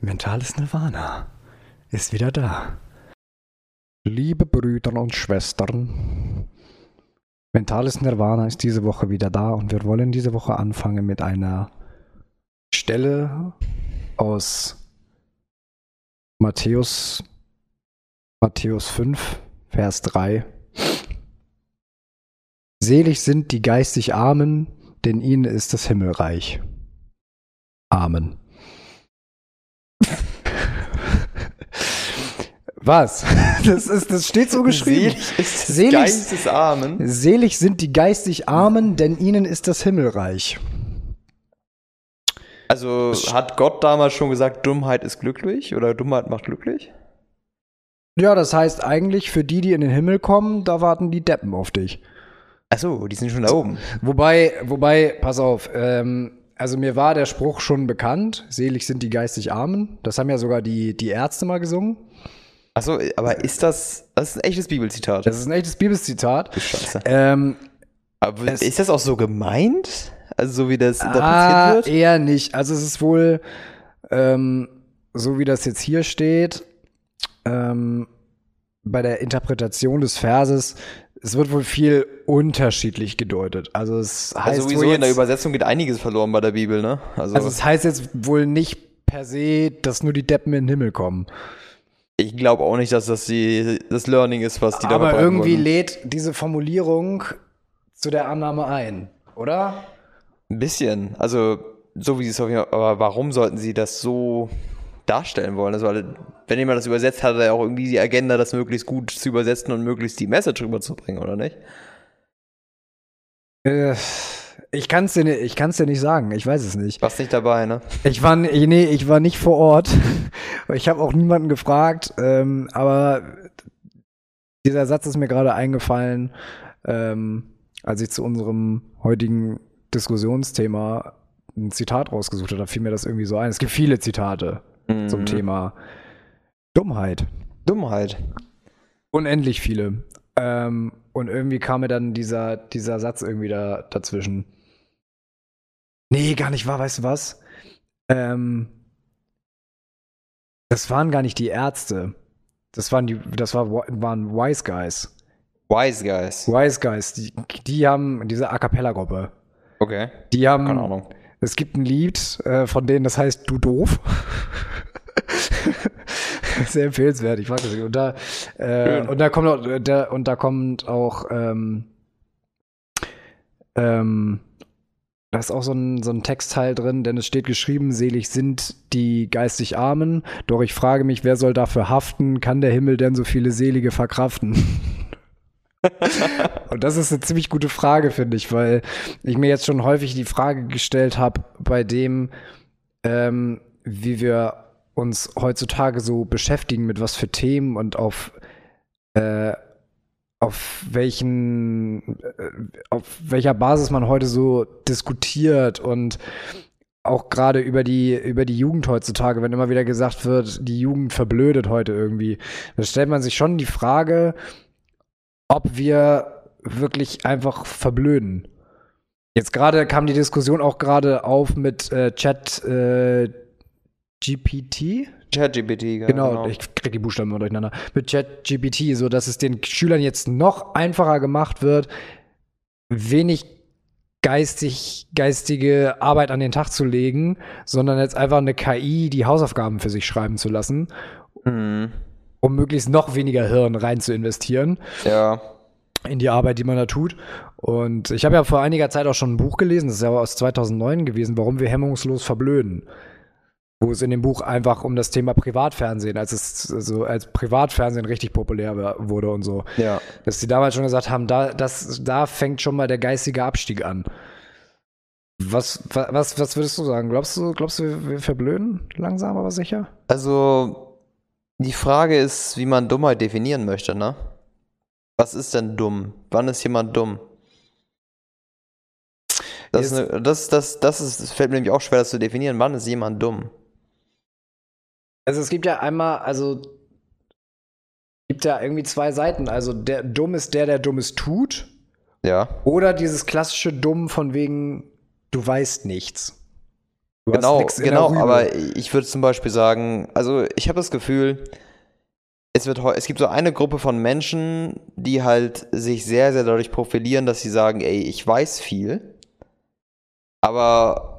Mentales Nirvana ist wieder da. Liebe Brüder und Schwestern, Mentales Nirvana ist diese Woche wieder da und wir wollen diese Woche anfangen mit einer Stelle aus Matthäus, Matthäus 5, Vers 3. Selig sind die geistig Armen, denn ihnen ist das Himmelreich. Amen. Was? Das, ist, das steht so geschrieben. Selig ist Selig- Geistes Armen. Selig sind die geistig Armen, denn ihnen ist das Himmelreich. Also hat Gott damals schon gesagt, Dummheit ist glücklich oder Dummheit macht glücklich? Ja, das heißt eigentlich, für die, die in den Himmel kommen, da warten die Deppen auf dich. Achso, die sind schon da oben. Wobei, wobei, pass auf, ähm, also mir war der Spruch schon bekannt, selig sind die geistig Armen. Das haben ja sogar die, die Ärzte mal gesungen. Achso, aber ist das, das ist ein echtes Bibelzitat? Das ist ein echtes Bibelzitat. Scheiße. Ähm, Aber es- ist das auch so gemeint? Also so wie das interpretiert ah, wird? eher nicht. Also es ist wohl, ähm, so wie das jetzt hier steht, ähm, bei der Interpretation des Verses, es wird wohl viel unterschiedlich gedeutet. Also es heißt Also sowieso in der jetzt- Übersetzung geht einiges verloren bei der Bibel, ne? Also, Also es heißt jetzt wohl nicht per se, dass nur die Deppen in den Himmel kommen. ich glaube auch nicht, dass das die, das Learning ist, was die da Aber irgendwie wollen. lädt diese Formulierung zu der Annahme ein, oder? Ein bisschen. Also, so wie sie es auf jeden Fall, aber warum sollten sie das so darstellen wollen? Also, weil, wenn jemand das übersetzt, hat er ja auch irgendwie die Agenda, das möglichst gut zu übersetzen und möglichst die Message rüberzubringen, oder nicht? Äh, ich kann es dir, ni- ich kann's dir nicht sagen, ich weiß es nicht. Warst nicht dabei, ne? Ich war, nee, ich war nicht vor Ort. Ich habe auch niemanden gefragt, ähm, aber dieser Satz ist mir gerade eingefallen, ähm, als ich zu unserem heutigen Diskussionsthema ein Zitat rausgesucht habe. Da fiel mir das irgendwie so ein. Es gibt viele Zitate zum Mhm. Thema Dummheit. Dummheit. Unendlich viele. Ähm, und irgendwie kam mir dann dieser, dieser Satz irgendwie da, dazwischen. Nee, gar nicht wahr, weißt du was? Ähm, das waren gar nicht die Ärzte. Das waren die, das war, waren Wise Guys. Wise Guys. Wise Guys, die, die haben, diese A Cappella-Gruppe. Okay. Die haben, Keine Ahnung. Es gibt ein Lied äh, von denen, das heißt Du doof. Sehr empfehlenswert, ich mag das. Und da, äh, und da kommt auch, der, und da kommt auch, ähm, ähm, da ist auch so ein, so ein Textteil drin, denn es steht geschrieben, selig sind die geistig Armen, doch ich frage mich, wer soll dafür haften? Kann der Himmel denn so viele Selige verkraften? Und das ist eine ziemlich gute Frage, finde ich, weil ich mir jetzt schon häufig die Frage gestellt habe, bei dem, ähm, wie wir uns heutzutage so beschäftigen, mit was für Themen und auf, äh, auf welchen, äh, auf welcher Basis man heute so diskutiert und auch gerade über die, über die Jugend heutzutage, wenn immer wieder gesagt wird, die Jugend verblödet heute irgendwie, da stellt man sich schon die Frage, ob wir wirklich einfach verblöden. Jetzt gerade kam die Diskussion auch gerade auf mit äh, Chat äh, GPT. ChatGPT, ja, Genau, ich krieg die Buchstaben immer durcheinander. Mit Chat GPT, so dass es den Schülern jetzt noch einfacher gemacht wird, wenig geistig, geistige Arbeit an den Tag zu legen, sondern jetzt einfach eine KI die Hausaufgaben für sich schreiben zu lassen, Mhm. Um möglichst noch weniger Hirn rein zu investieren. Ja. in die Arbeit, die man da tut. Und ich habe ja vor einiger Zeit auch schon ein Buch gelesen, das ist ja aus 2009 gewesen, warum wir hemmungslos verblöden. Wo es in dem Buch einfach um das Thema Privatfernsehen, als es also als Privatfernsehen richtig populär wurde und so. Ja. Dass die damals schon gesagt haben, da, das, da fängt schon mal der geistige Abstieg an. Was, wa- was, was würdest du sagen? Glaubst du, glaubst du, wir- wir verblöden langsam aber sicher? Also, die Frage ist, wie man Dummheit definieren möchte, ne? Was ist denn dumm? Wann ist jemand dumm? Das, eine, das, das, das, ist, das fällt mir nämlich auch schwer, das zu definieren. Wann ist jemand dumm? Also es gibt ja einmal, also gibt ja irgendwie zwei Seiten. Also der dumm ist der, der Dummes tut. Ja. Oder dieses klassische Dumm von wegen, du weißt nichts. Du Genau, genau, aber ich würde zum Beispiel sagen, also ich habe das Gefühl, es, wird, es gibt so eine Gruppe von Menschen, die halt sich sehr, sehr dadurch profilieren, dass sie sagen, ey, ich weiß viel, aber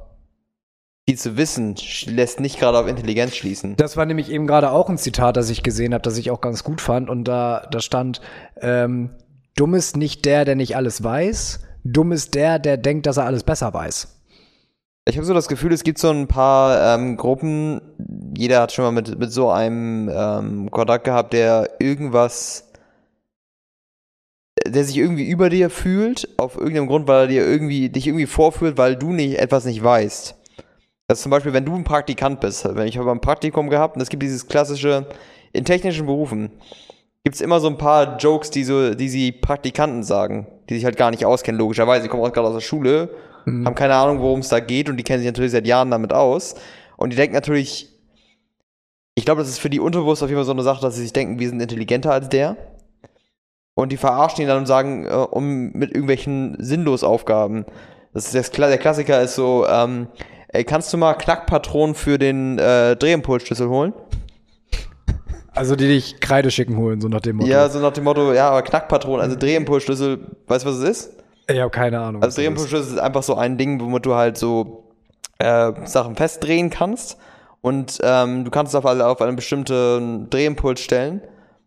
viel zu wissen lässt nicht gerade auf Intelligenz schließen. Das war nämlich eben gerade auch ein Zitat, das ich gesehen habe, das ich auch ganz gut fand. Und da, da stand, ähm, dumm ist nicht der, der nicht alles weiß, dumm ist der, der denkt, dass er alles besser weiß. Ich habe so das Gefühl, es gibt so ein paar ähm, Gruppen, jeder hat schon mal mit, mit so einem ähm, Kontakt gehabt, der irgendwas, der sich irgendwie über dir fühlt, auf irgendeinem Grund, weil er dir irgendwie, dich irgendwie vorführt, weil du nicht, etwas nicht weißt. Das ist zum Beispiel, wenn du ein Praktikant bist. Wenn ich habe ein Praktikum gehabt und es gibt dieses klassische, in technischen Berufen gibt es immer so ein paar Jokes, die so, die sie Praktikanten sagen, die sich halt gar nicht auskennen, logischerweise. Die kommen auch gerade aus der Schule, haben keine Ahnung, worum es da geht und die kennen sich natürlich seit Jahren damit aus. Und die denken natürlich, ich glaube, das ist für die unterbewusst auf jeden Fall so eine Sache, dass sie sich denken, wir sind intelligenter als der. Und die verarschen ihn dann und sagen, äh, um mit irgendwelchen Sinnlosaufgaben. Das ist das, der Klassiker ist so, ähm, ey, kannst du mal Knackpatronen für den äh, Drehimpulsschlüssel holen? Also die dich Kreide schicken holen, so nach dem Motto. Ja, so nach dem Motto, ja, aber Knackpatronen, also Drehimpulsschlüssel, weißt du, was es ist? Ich habe keine Ahnung. Also was das ist. Einfach so ein Ding, womit du halt so äh, Sachen festdrehen kannst. Und ähm, du kannst es auf, auf einen bestimmten Drehimpuls stellen,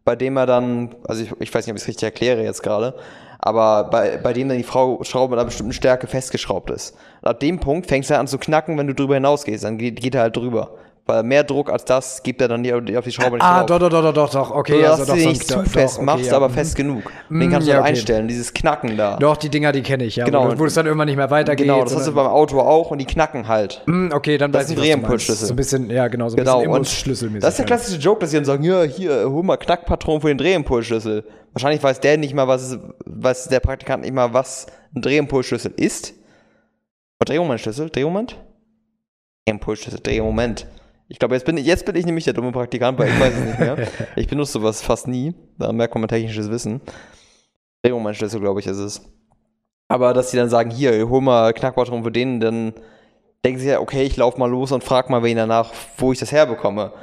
bei dem er dann, also ich, ich weiß nicht, ob ich es richtig erkläre jetzt gerade, aber bei, bei dem dann die Frau Schraube mit einer bestimmten Stärke festgeschraubt ist. Und ab dem Punkt fängst du an zu knacken, wenn du drüber hinausgehst. Dann geht, geht er halt drüber. Weil mehr Druck als das gibt er dann die, auf die Schraube nicht Ah, drauf. doch, doch, doch, doch, doch, okay. Dass also du doch, dich so- nicht zu fest okay, machst, ja. aber Mhm. fest genug. Mm, Den kannst du ja, okay. einstellen, dieses Knacken da. Doch, die Dinger, die kenne ich, ja. Genau. Wo, du- wo es dann irgendwann nicht mehr weitergeht. Genau, das hast du beim Auto auch und die knacken halt. Hm, okay, dann Das weiß ist ich, ein was du. Drehimpuls-Schlüssel. So ein bisschen, ja, genau, so ein Genau, bisschen und Imbusschlüsselmäßig. das ist der halt. klassische Joke, dass sie dann sagen, ja, hier, hol mal Knackpatron für den Drehimpulsschlüssel. Wahrscheinlich weiß der nicht mal, was, weiß der Praktikant nicht mal, was ein Drehimpulsschlüssel ist. Drehmomentschlüssel? Drehmoment? Drehimpulsschlüssel, Drehmoment. Ich glaube, jetzt bin, ich, jetzt bin ich nämlich der dumme Praktikant, weil ich weiß es nicht mehr. Ich benutze sowas fast nie. Da merkt man mein technisches Wissen. Drehmomentschlüssel, glaube ich, ist es. Aber dass sie dann sagen, hier, hol mal Knackpatron für den, dann denken sie ja, okay, ich laufe mal los und frag mal wen danach, wo ich das herbekomme.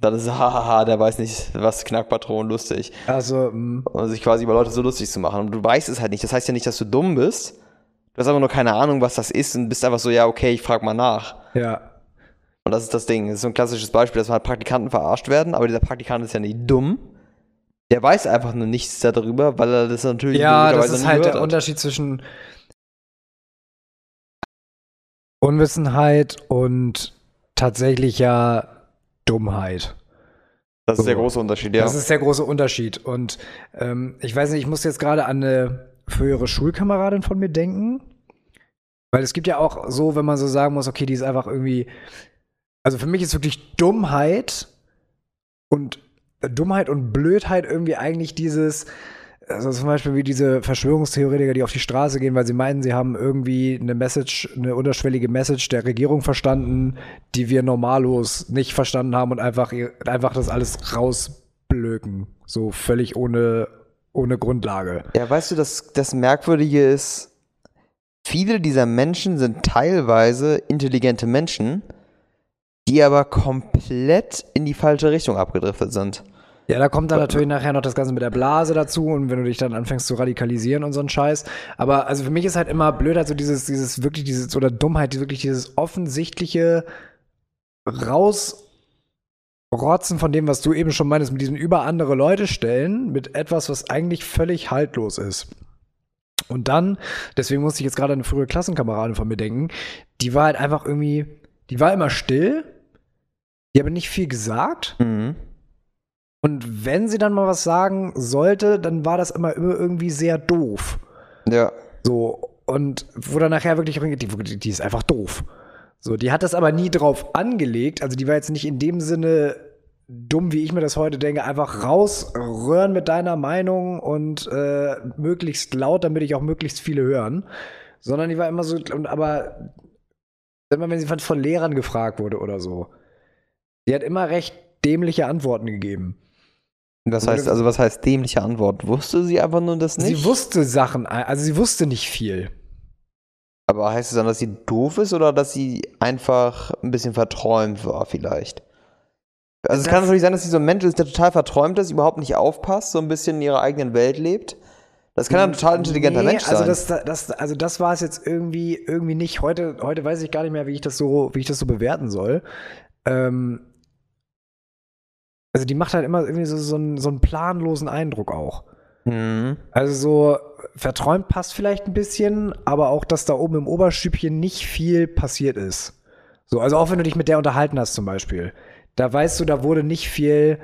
Dann ist es, hahaha, der weiß nicht, was Knackpatron lustig. Also, hm, Und sich quasi über Leute so lustig zu machen. Und du weißt es halt nicht. Das heißt ja nicht, dass du dumm bist. Du hast aber nur keine Ahnung, was das ist und bist einfach so, ja, okay, ich frag mal nach. ja. Und das ist das Ding. Das ist so ein klassisches Beispiel, dass halt Praktikanten verarscht werden, aber dieser Praktikant ist ja nicht dumm. Der weiß einfach nur nichts darüber, weil er das natürlich Ja, das ist halt der hat. Unterschied zwischen Unwissenheit und tatsächlicher Dummheit. Das ist der große Unterschied, ja. Das ist der große Unterschied. Und ähm, ich weiß nicht, ich muss jetzt gerade an eine frühere Schulkameradin von mir denken. Weil es gibt ja auch so, wenn man so sagen muss, okay, die ist einfach irgendwie. Also für mich ist wirklich Dummheit und äh, Dummheit und Blödheit irgendwie eigentlich dieses. Also zum Beispiel wie diese Verschwörungstheoretiker, die auf die Straße gehen, weil sie meinen, sie haben irgendwie eine Message, eine unterschwellige Message der Regierung verstanden, die wir normallos nicht verstanden haben und einfach, einfach das alles rausblöken. So völlig ohne, ohne Grundlage. Ja, weißt du, das, das Merkwürdige ist, viele dieser Menschen sind teilweise intelligente Menschen, die aber komplett in die falsche Richtung abgedriftet sind. Ja, da kommt dann natürlich nachher noch das Ganze mit der Blase dazu und wenn du dich dann anfängst zu radikalisieren und so ein Scheiß. Aber also für mich ist halt immer Blödheit so dieses, dieses wirklich dieses, oder Dummheit, wirklich dieses offensichtliche Rausrotzen von dem, was du eben schon meinst, mit diesem über andere Leute stellen, mit etwas, was eigentlich völlig haltlos ist. Und dann, deswegen musste ich jetzt gerade eine frühere Klassenkameradin von mir denken, die war halt einfach irgendwie, die war immer still, die hat aber nicht viel gesagt. Mhm. Und wenn sie dann mal was sagen sollte, dann war das immer immer irgendwie sehr doof. Ja. So, und wo dann nachher wirklich, die, die ist einfach doof. So, die hat das aber nie drauf angelegt. Also die war jetzt nicht in dem Sinne dumm, wie ich mir das heute denke, einfach rausröhren mit deiner Meinung und äh, möglichst laut, damit ich auch möglichst viele hören. Sondern die war immer so, und aber immer wenn sie von Lehrern gefragt wurde oder so, die hat immer recht dämliche Antworten gegeben. Was heißt, also was heißt dämliche Antwort? Wusste sie einfach nur das nicht? Sie wusste Sachen, also sie wusste nicht viel. Aber heißt es dann, dass sie doof ist oder dass sie einfach ein bisschen verträumt war, vielleicht? Also, es Das- kann natürlich sein, dass sie so ein Mensch ist, der total verträumt ist, überhaupt nicht aufpasst, so ein bisschen in ihrer eigenen Welt lebt. Das kann ein total intelligenter Nee, Mensch also sein. das, das, also das war es jetzt irgendwie, irgendwie nicht. Heute, heute weiß ich gar nicht mehr, wie ich das so, wie ich das so bewerten soll. Ähm, also die macht halt immer irgendwie so, so, einen, so einen planlosen Eindruck auch. Mhm. Also so verträumt passt vielleicht ein bisschen, aber auch, dass da oben im Oberstübchen nicht viel passiert ist. So, also auch wenn du dich mit der unterhalten hast zum Beispiel, da weißt du, da wurde nicht viel.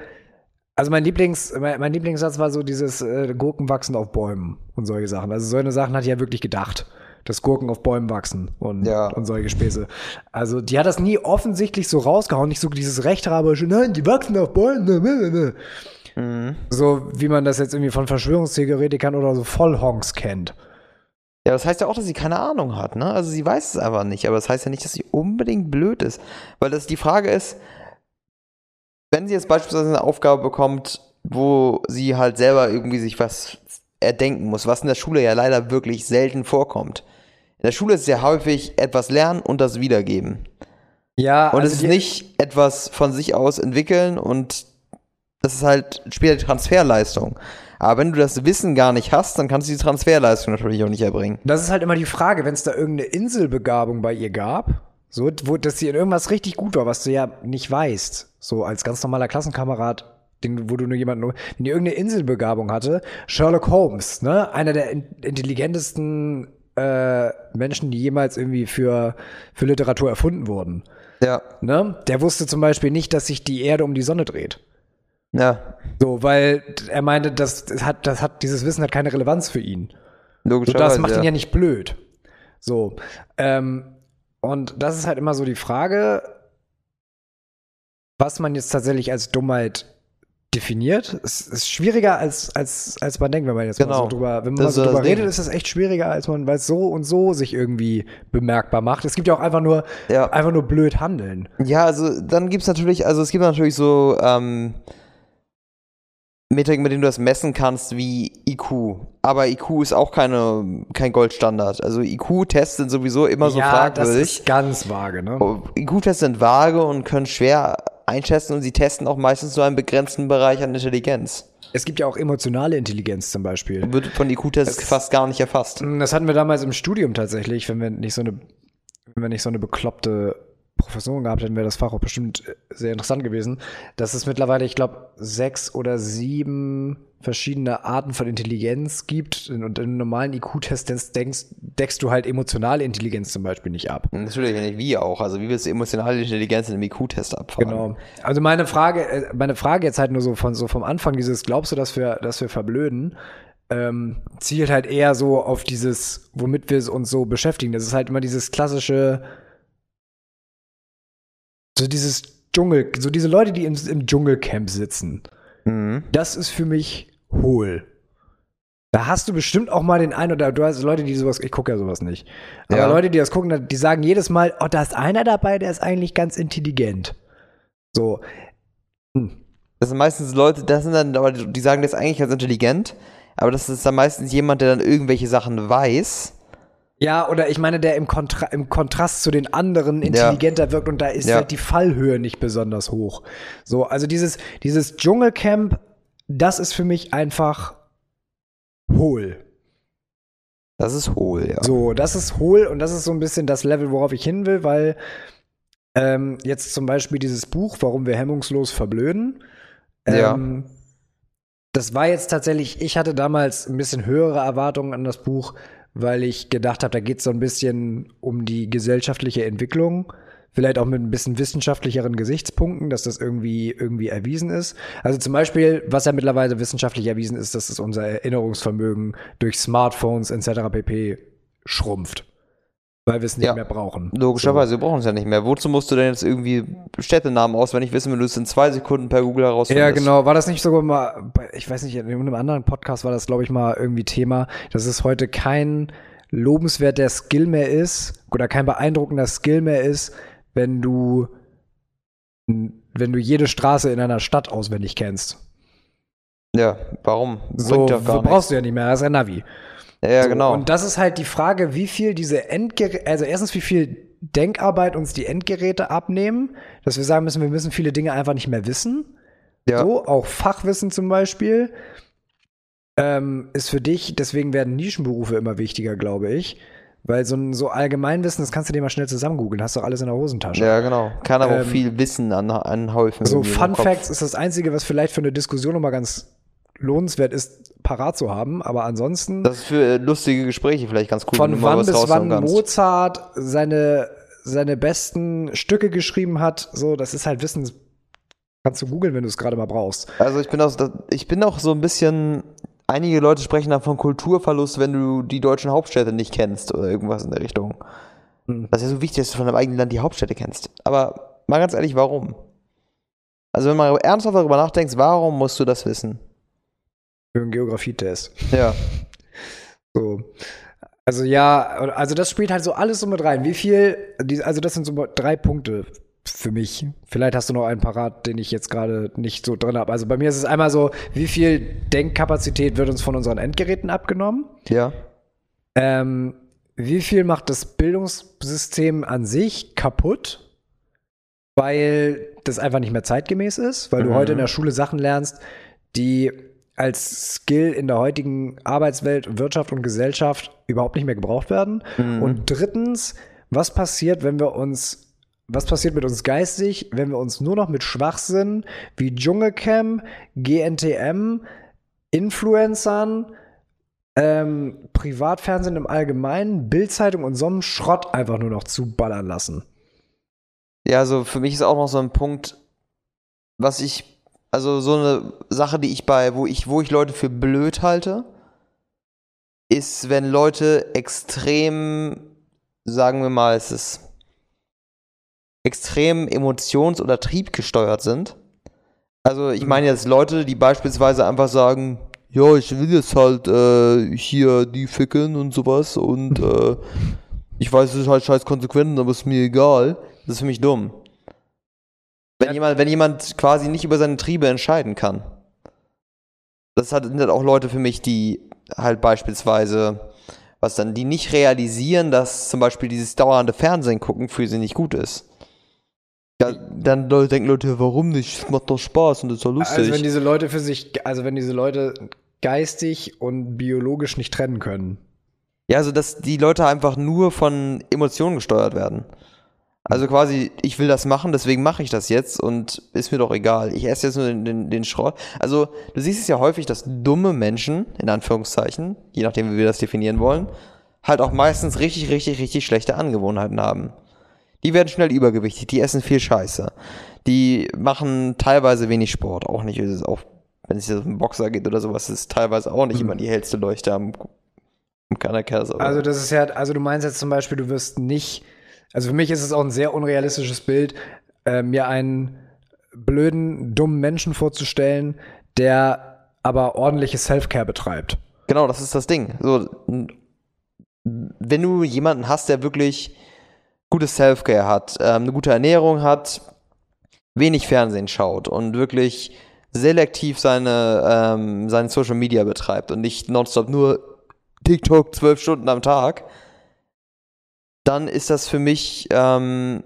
Also mein Lieblings, mein, mein Lieblingssatz war so dieses äh, Gurken wachsen auf Bäumen und solche Sachen. Also so eine Sachen hat die ja wirklich gedacht, dass Gurken auf Bäumen wachsen und, Ja. und solche Späße. Also die hat das nie offensichtlich so rausgehauen, nicht so dieses rechthaberische, nein, die wachsen auf Bäumen. ne, ne, ne. Mhm. So wie man das jetzt irgendwie von Verschwörungstheoretikern oder so Vollhonks kennt. Ja, das heißt ja auch, dass sie keine Ahnung hat, ne? Also sie weiß es einfach nicht, aber das heißt ja nicht, dass sie unbedingt blöd ist. Weil das die Frage ist, wenn sie jetzt beispielsweise eine Aufgabe bekommt, wo sie halt selber irgendwie sich was erdenken muss, was in der Schule ja leider wirklich selten vorkommt. In der Schule ist ja häufig etwas lernen und das wiedergeben. Ja, Und also es ist nicht etwas von sich aus entwickeln und das ist halt später die Transferleistung. Aber wenn du das Wissen gar nicht hast, dann kannst du die Transferleistung natürlich auch nicht erbringen. Das ist halt immer die Frage, wenn es da irgendeine Inselbegabung bei ihr gab, so, wo, dass sie in irgendwas richtig gut war, was du ja nicht weißt, so als ganz normaler Klassenkamerad, den, wo du nur jemanden, wenn die irgendeine Inselbegabung hatte, Sherlock Holmes, ne, einer der in, intelligentesten äh, Menschen, die jemals irgendwie für, für Literatur erfunden wurden, Ja, ne, der wusste zum Beispiel nicht, dass sich die Erde um die Sonne dreht. ja, So, weil er meinte, das, das hat, das hat, dieses Wissen hat keine Relevanz für ihn. So, logischerweise. das macht ja. ihn ja nicht blöd. So. Ähm, und das ist halt immer so die Frage, was man jetzt tatsächlich als Dummheit definiert. Es ist schwieriger, als, als, als man denkt, wenn man jetzt mal Genau. so drüber, wenn man Das mal ist so das drüber Ding. redet, ist es echt schwieriger, als man, weil es so und so sich irgendwie bemerkbar macht. Es gibt ja auch einfach nur, Ja. einfach nur blöd handeln. Ja, also dann gibt's natürlich, also es gibt natürlich so ähm, Metriken, mit denen du das messen kannst, wie IQ. Aber IQ ist auch keine, kein Goldstandard. Also IQ-Tests sind sowieso immer so ja, das fragwürdig. ist ganz vage, ne? IQ-Tests sind vage und können schwer einschätzen und sie testen auch meistens nur einen begrenzten Bereich an Intelligenz. Es gibt ja auch emotionale Intelligenz zum Beispiel. Wird von IQ-Tests fast gar nicht erfasst. Das hatten wir damals im Studium tatsächlich, wenn wir nicht so eine, wenn wir nicht so eine bekloppte Professorin gehabt hätten, wäre das Fach auch bestimmt äh, sehr interessant gewesen. Dass es mittlerweile, ich glaube, sechs oder sieben verschiedene Arten von Intelligenz gibt. Und in einem normalen IQ-Test denkst, deckst du halt emotionale Intelligenz zum Beispiel nicht ab. Natürlich nicht wie auch. Also wie willst du emotionale Intelligenz in einem IQ-Test abfragen? Genau. Also meine Frage, äh, meine Frage jetzt halt nur so von so vom Anfang dieses, glaubst du, dass wir, dass wir verblöden? Ähm, zielt halt eher so auf dieses, womit wir uns so beschäftigen. Das ist halt immer dieses klassische, so dieses Dschungel, so diese Leute, die im, im Dschungelcamp sitzen. Mhm. Das ist für mich hohl. Da hast du bestimmt auch mal den einen oder du hast Leute, die sowas, ich gucke ja sowas nicht. Aber Ja. Leute, die das gucken, die sagen jedes Mal, oh, da ist einer dabei, der ist eigentlich ganz intelligent. So. Das sind meistens Leute, das sind dann, aber die sagen, das ist eigentlich ganz intelligent, aber das ist dann meistens jemand, der dann irgendwelche Sachen weiß. Ja, oder ich meine, der im, Kontra im Kontrast zu den anderen intelligenter wirkt und da ist Ja. halt die Fallhöhe nicht besonders hoch. So, also dieses, dieses Dschungelcamp, das ist für mich einfach hohl. Das ist hohl, ja. So, das ist hohl und das ist so ein bisschen das Level, worauf ich hin will, weil ähm, jetzt zum Beispiel dieses Buch, Warum wir hemmungslos verblöden, Ja. ähm, das war jetzt tatsächlich, ich hatte damals ein bisschen höhere Erwartungen an das Buch, weil ich gedacht habe, da geht es so ein bisschen um die gesellschaftliche Entwicklung. Vielleicht auch mit ein bisschen wissenschaftlicheren Gesichtspunkten, dass das irgendwie, irgendwie erwiesen ist. Also zum Beispiel, was ja mittlerweile wissenschaftlich erwiesen ist, dass es unser Erinnerungsvermögen durch Smartphones etc. pp. schrumpft. Weil wir es nicht Ja. mehr brauchen. Logischerweise, wir brauchen es ja nicht mehr. Wozu musst du denn jetzt irgendwie Städtenamen auswendig wissen, wenn du es in zwei Sekunden per Google Ja, herausfindest? genau. War das nicht sogar mal, ich weiß nicht, in einem anderen Podcast war das, glaube ich, mal irgendwie Thema, dass es heute kein lobenswerter Skill mehr ist oder kein beeindruckender Skill mehr ist, wenn du, wenn du jede Straße in einer Stadt auswendig kennst. Ja, warum? So brauchst du ja nicht mehr, das ist ein Navi. Ja, So, genau. Und das ist halt die Frage, wie viel diese Endgeräte, also erstens, wie viel Denkarbeit uns die Endgeräte abnehmen, dass wir sagen müssen, wir müssen viele Dinge einfach nicht mehr wissen. ja. So, auch Fachwissen zum Beispiel ähm, ist für dich, deswegen werden Nischenberufe immer wichtiger, glaube ich. Weil so ein so Allgemeinwissen, das kannst du dir mal schnell zusammengoogeln, hast du alles in der Hosentasche. ja, genau. Kann aber auch Ähm, viel Wissen an, anhäufen. So Fun. Facts ist das Einzige, was vielleicht für eine Diskussion nochmal ganz lohnenswert ist, parat zu haben. Aber ansonsten, Das ist für äh, lustige Gespräche vielleicht ganz cool. wenn von wann bis wann kannst. Mozart seine, seine besten Stücke geschrieben hat, so, das ist halt Wissen, das kannst du googeln, wenn du es gerade mal brauchst. Also ich bin auch, ich bin auch so ein bisschen. Einige Leute sprechen dann von Kulturverlust, wenn du die deutschen Hauptstädte nicht kennst oder irgendwas in der Richtung. Hm. Das ist ja so wichtig, dass du von deinem eigenen Land die Hauptstädte kennst. Aber mal ganz ehrlich, warum? Also wenn man ernsthaft darüber nachdenkt, warum musst du das wissen? Für einen Geografietest. Ja. So. Also ja, also das spielt halt so alles so mit rein. Wie viel, also das sind so drei Punkte für mich. Vielleicht hast du noch einen parat, den ich jetzt gerade nicht so drin habe. Also bei mir ist es einmal so, wie viel Denkkapazität wird uns von unseren Endgeräten abgenommen? Ja. Ähm, wie viel macht das Bildungssystem an sich kaputt? Weil das einfach nicht mehr zeitgemäß ist, weil du Mhm. heute in der Schule Sachen lernst, die als Skill in der heutigen Arbeitswelt, Wirtschaft und Gesellschaft überhaupt nicht mehr gebraucht werden. Mhm. Und drittens, was passiert, wenn wir uns, was passiert mit uns geistig, wenn wir uns nur noch mit Schwachsinn wie Dschungelcamp, GNTM, Influencern, ähm, Privatfernsehen im Allgemeinen, Bildzeitung und so einen Schrott einfach nur noch zuballern lassen. Ja, also für mich ist auch noch so ein Punkt, was ich, also so eine Sache, die ich bei, wo ich, wo ich Leute für blöd halte, ist, wenn Leute extrem, sagen wir mal, es ist extrem emotions- oder triebgesteuert sind. Also ich meine jetzt Leute, die beispielsweise einfach sagen, ja, ich will jetzt halt äh, hier die ficken und sowas und äh, ich weiß, es ist halt scheiß Konsequenzen, aber ist mir egal. Das ist für mich dumm. Wenn, Ja. jemand, wenn jemand quasi nicht über seine Triebe entscheiden kann. Das hat, sind halt auch Leute für mich, die halt beispielsweise, was dann, die nicht realisieren, dass zum Beispiel dieses dauernde Fernsehen gucken für sie nicht gut ist. Ja, dann Leute denken Leute, warum nicht? Es macht doch Spaß und ist doch lustig. Also wenn diese Leute für sich, also wenn diese Leute geistig und biologisch nicht trennen können. Ja, also dass die Leute einfach nur von Emotionen gesteuert werden. Also quasi, ich will das machen, deswegen mache ich das jetzt und ist mir doch egal. Ich esse jetzt nur den, den, den Schrott. Also du siehst es ja häufig, dass dumme Menschen, in Anführungszeichen, je nachdem wie wir das definieren wollen, halt auch meistens richtig, richtig, richtig schlechte Angewohnheiten haben. Die werden schnell übergewichtig, die essen viel Scheiße. Die machen teilweise wenig Sport, auch nicht, ist es auch, wenn es jetzt um Boxer geht oder sowas, ist teilweise auch nicht immer die hellste Leuchte am, am aber- Also das ist ja, also du meinst jetzt zum Beispiel, du wirst nicht, also für mich ist es auch ein sehr unrealistisches Bild, äh, mir einen blöden, dummen Menschen vorzustellen, der aber ordentliches Self-Care betreibt. Genau, das ist das Ding. So, wenn du jemanden hast, der wirklich gutes Self-Care hat, ähm, eine gute Ernährung hat, wenig Fernsehen schaut und wirklich selektiv seine, ähm, seine Social Media betreibt und nicht nonstop nur TikTok zwölf Stunden am Tag, dann ist das für mich ähm,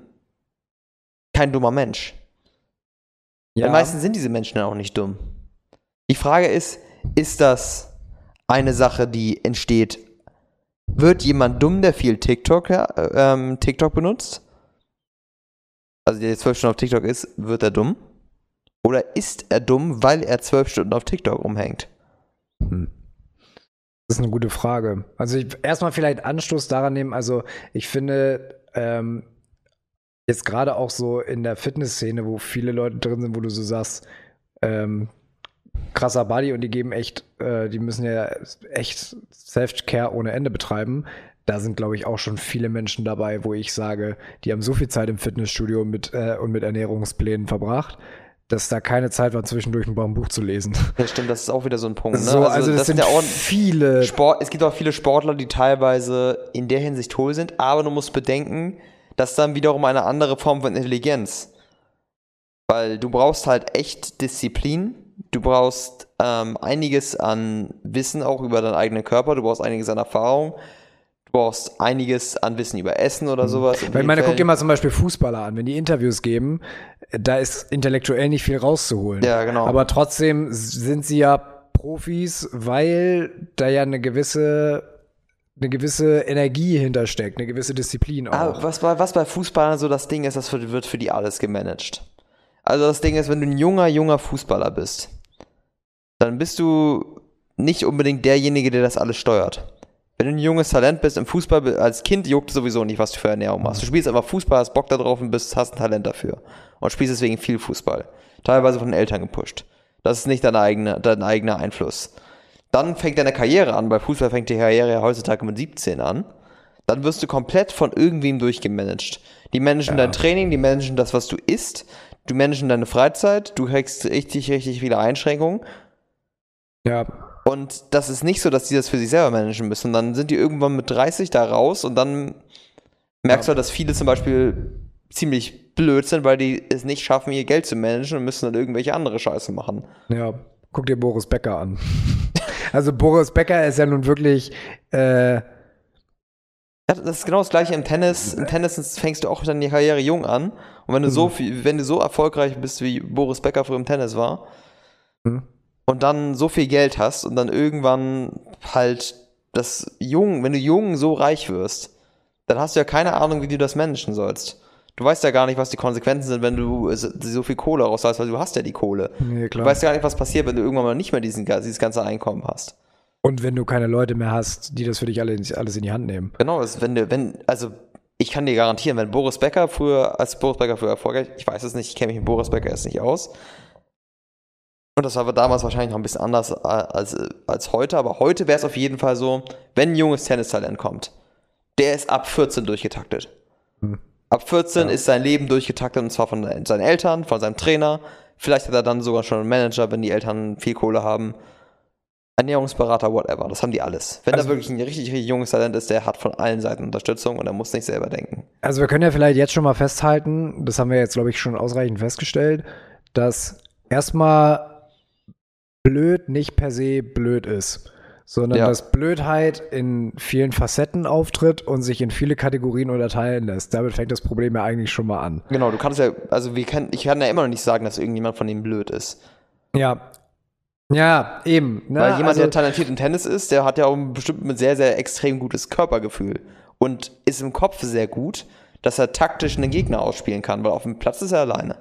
kein dummer Mensch. Ja, Weil meistens sind diese Menschen dann auch nicht dumm. Die Frage ist, ist das eine Sache, die entsteht? Wird jemand dumm, der viel TikTok, ja, ähm, TikTok benutzt? Also der zwölf Stunden auf TikTok ist, wird er dumm? Oder ist er dumm, weil er zwölf Stunden auf TikTok rumhängt? Das ist eine gute Frage. Also ich, erstmal vielleicht Anstoß daran nehmen. Also ich finde ähm, jetzt gerade auch so in der Fitnessszene, wo viele Leute drin sind, wo du so sagst, ähm, krasser Body und die geben echt, äh, die müssen ja echt Self-Care ohne Ende betreiben. Da sind, glaube ich, auch schon viele Menschen dabei, wo ich sage, die haben so viel Zeit im Fitnessstudio mit, äh, und mit Ernährungsplänen verbracht, dass da keine Zeit war, zwischendurch ein Buch zu lesen. Ja, stimmt, das ist auch wieder so ein Punkt. Ne? So, also, das, sind ja auch viele Sport, es gibt auch viele Sportler, die teilweise in der Hinsicht hohl sind, aber du musst bedenken, dass dann wiederum eine andere Form von Intelligenz. Weil du brauchst halt echt Disziplin, du brauchst ähm, einiges an Wissen auch über deinen eigenen Körper, du brauchst einiges an Erfahrung, brauchst einiges an Wissen über Essen oder sowas. in Weil ich meine, guck dir mal zum Beispiel Fußballer an, wenn die Interviews geben, da ist intellektuell nicht viel rauszuholen. Ja, genau. Aber trotzdem sind sie ja Profis, weil da ja eine gewisse, eine gewisse Energie hintersteckt, eine gewisse Disziplin auch. Ah, was, bei, was bei Fußballern so das Ding ist, das wird für die alles gemanagt. Also das Ding ist, wenn du ein junger, junger Fußballer bist, dann bist du nicht unbedingt derjenige, der das alles steuert. Wenn du ein junges Talent bist im Fußball, als Kind juckt es sowieso nicht, was du für Ernährung machst. Du spielst einfach Fußball, hast Bock da drauf und bist, hast ein Talent dafür. Und spielst deswegen viel Fußball. Teilweise von den Eltern gepusht. Das ist nicht dein eigener, dein eigener Einfluss. Dann fängt deine Karriere an. Bei Fußball fängt die Karriere ja heutzutage mit 17 an. Dann wirst du komplett von irgendwem durchgemanagt. Die managen dein Training, die managen das, was du isst, du managen deine Freizeit, du kriegst richtig, richtig viele Einschränkungen. ja. Und das ist nicht so, dass die das für sich selber managen müssen. Dann sind die irgendwann mit 30 da raus und dann merkst du, dass viele zum Beispiel ziemlich blöd sind, weil die es nicht schaffen, ihr Geld zu managen und müssen dann irgendwelche andere Scheiße machen. Ja, guck dir Boris Becker an. also Boris Becker ist ja nun wirklich, äh, Ja, das ist genau das gleiche im Tennis. Im Tennis fängst du auch dann die Karriere jung an. Und wenn du so viel, wenn du so erfolgreich bist, wie Boris Becker früher im Tennis war, Hm. Und dann so viel Geld hast und dann irgendwann halt das jung, wenn du jung so reich wirst, dann hast du ja keine Ahnung, wie du das managen sollst. Du weißt ja gar nicht, was die Konsequenzen sind, wenn du so viel Kohle rausholst, weil du hast ja die Kohle. nee, Du klar. weißt ja gar nicht, was passiert, wenn du irgendwann mal nicht mehr diesen, dieses ganze Einkommen hast. Und wenn du keine Leute mehr hast, die das für dich alle, alles in die Hand nehmen. Genau, das, wenn du, wenn, also ich kann dir garantieren, wenn Boris Becker früher, als Boris Becker früher erfolgreich, ich weiß es nicht, ich kenne mich mit Boris Becker jetzt nicht aus. Und das war damals wahrscheinlich noch ein bisschen anders äh, als, als heute, aber heute wäre es auf jeden Fall so, wenn ein junges Tennistalent kommt, der ist ab 14 durchgetaktet. Hm. Ab 14 ist sein Leben durchgetaktet und zwar von seinen Eltern, von seinem Trainer. Vielleicht hat er dann sogar schon einen Manager, wenn die Eltern viel Kohle haben. Ernährungsberater, whatever. Das haben die alles. Wenn Also- da wirklich ein richtig, richtig junges Talent ist, der hat von allen Seiten Unterstützung und er muss nicht selber denken. Also wir können ja vielleicht jetzt schon mal festhalten, das haben wir jetzt, glaube ich, schon ausreichend festgestellt, dass erstmal blöd nicht per se blöd ist, sondern Ja. dass Blödheit in vielen Facetten auftritt und sich in viele Kategorien unterteilen lässt. Damit fängt das Problem ja eigentlich schon mal an. Genau, du kannst ja, also wir können, ich kann ja immer noch nicht sagen, dass irgendjemand von denen blöd ist. Ja. Ja, eben. Ne? Weil jemand, also, der talentiert im Tennis ist, der hat ja auch bestimmt ein sehr, sehr extrem gutes Körpergefühl und ist im Kopf sehr gut, dass er taktisch einen Gegner ausspielen kann, weil auf dem Platz ist er alleine.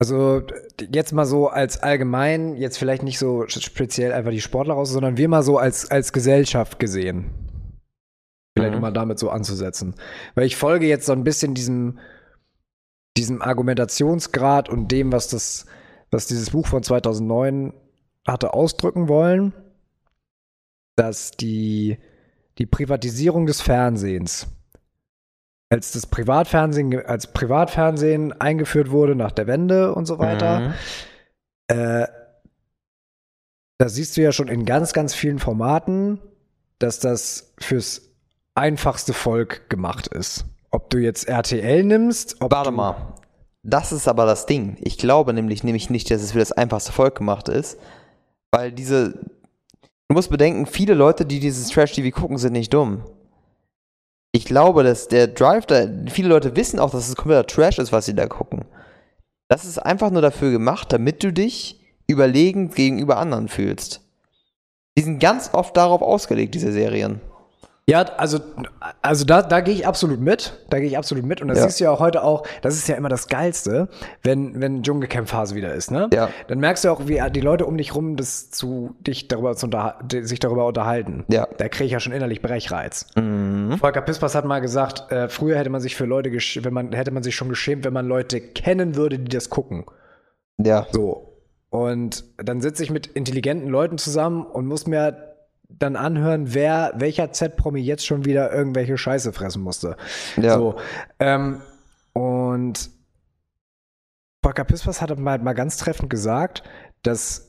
Also jetzt mal so als allgemein, jetzt vielleicht nicht so speziell einfach die Sportler raus, sondern wir mal so als, als Gesellschaft gesehen. Vielleicht Mhm. mal damit so anzusetzen. Weil ich folge jetzt so ein bisschen diesem, diesem Argumentationsgrad und dem, was das, was dieses Buch von 2009 hatte ausdrücken wollen, dass die, die Privatisierung des Fernsehens als das Privatfernsehen, als Privatfernsehen eingeführt wurde nach der Wende und so weiter, Mhm. äh, da siehst du ja schon in ganz, ganz vielen Formaten, dass das fürs einfachste Volk gemacht ist. Ob du jetzt RTL nimmst, ob Warte mal. Das ist aber das Ding. Ich glaube nämlich, nämlich nicht, dass es für das einfachste Volk gemacht ist, weil diese. Du musst bedenken, viele Leute, die dieses Trash-TV gucken, sind nicht dumm. Ich glaube, dass der Drive da. Viele Leute wissen auch, dass es kompletter Trash ist, was sie da gucken. Das ist einfach nur dafür gemacht, damit du dich überlegend gegenüber anderen fühlst. Die sind ganz oft darauf ausgelegt, diese Serien. Ja, also, also da, da gehe ich absolut mit. Da gehe ich absolut mit. Und das Ja. siehst du ja auch heute auch, das ist ja immer das Geilste, wenn, wenn Dschungelcamp-Phase wieder ist, ne? Ja. Dann merkst du auch, wie die Leute um dich rum das zu, dich darüber zu sich darüber unterhalten. Ja. Da kriege ich ja schon innerlich Brechreiz. Mhm. Volker Pispers hat mal gesagt, äh, früher hätte man sich für Leute, wenn man, hätte man sich schon geschämt, wenn man Leute kennen würde, die das gucken. Ja. So. Und dann sitze ich mit intelligenten Leuten zusammen und muss mir dann anhören, wer, welcher Z-Promi jetzt schon wieder irgendwelche Scheiße fressen musste. Ja. So. Ähm, und Volker Pispers hat mal, mal ganz treffend gesagt, dass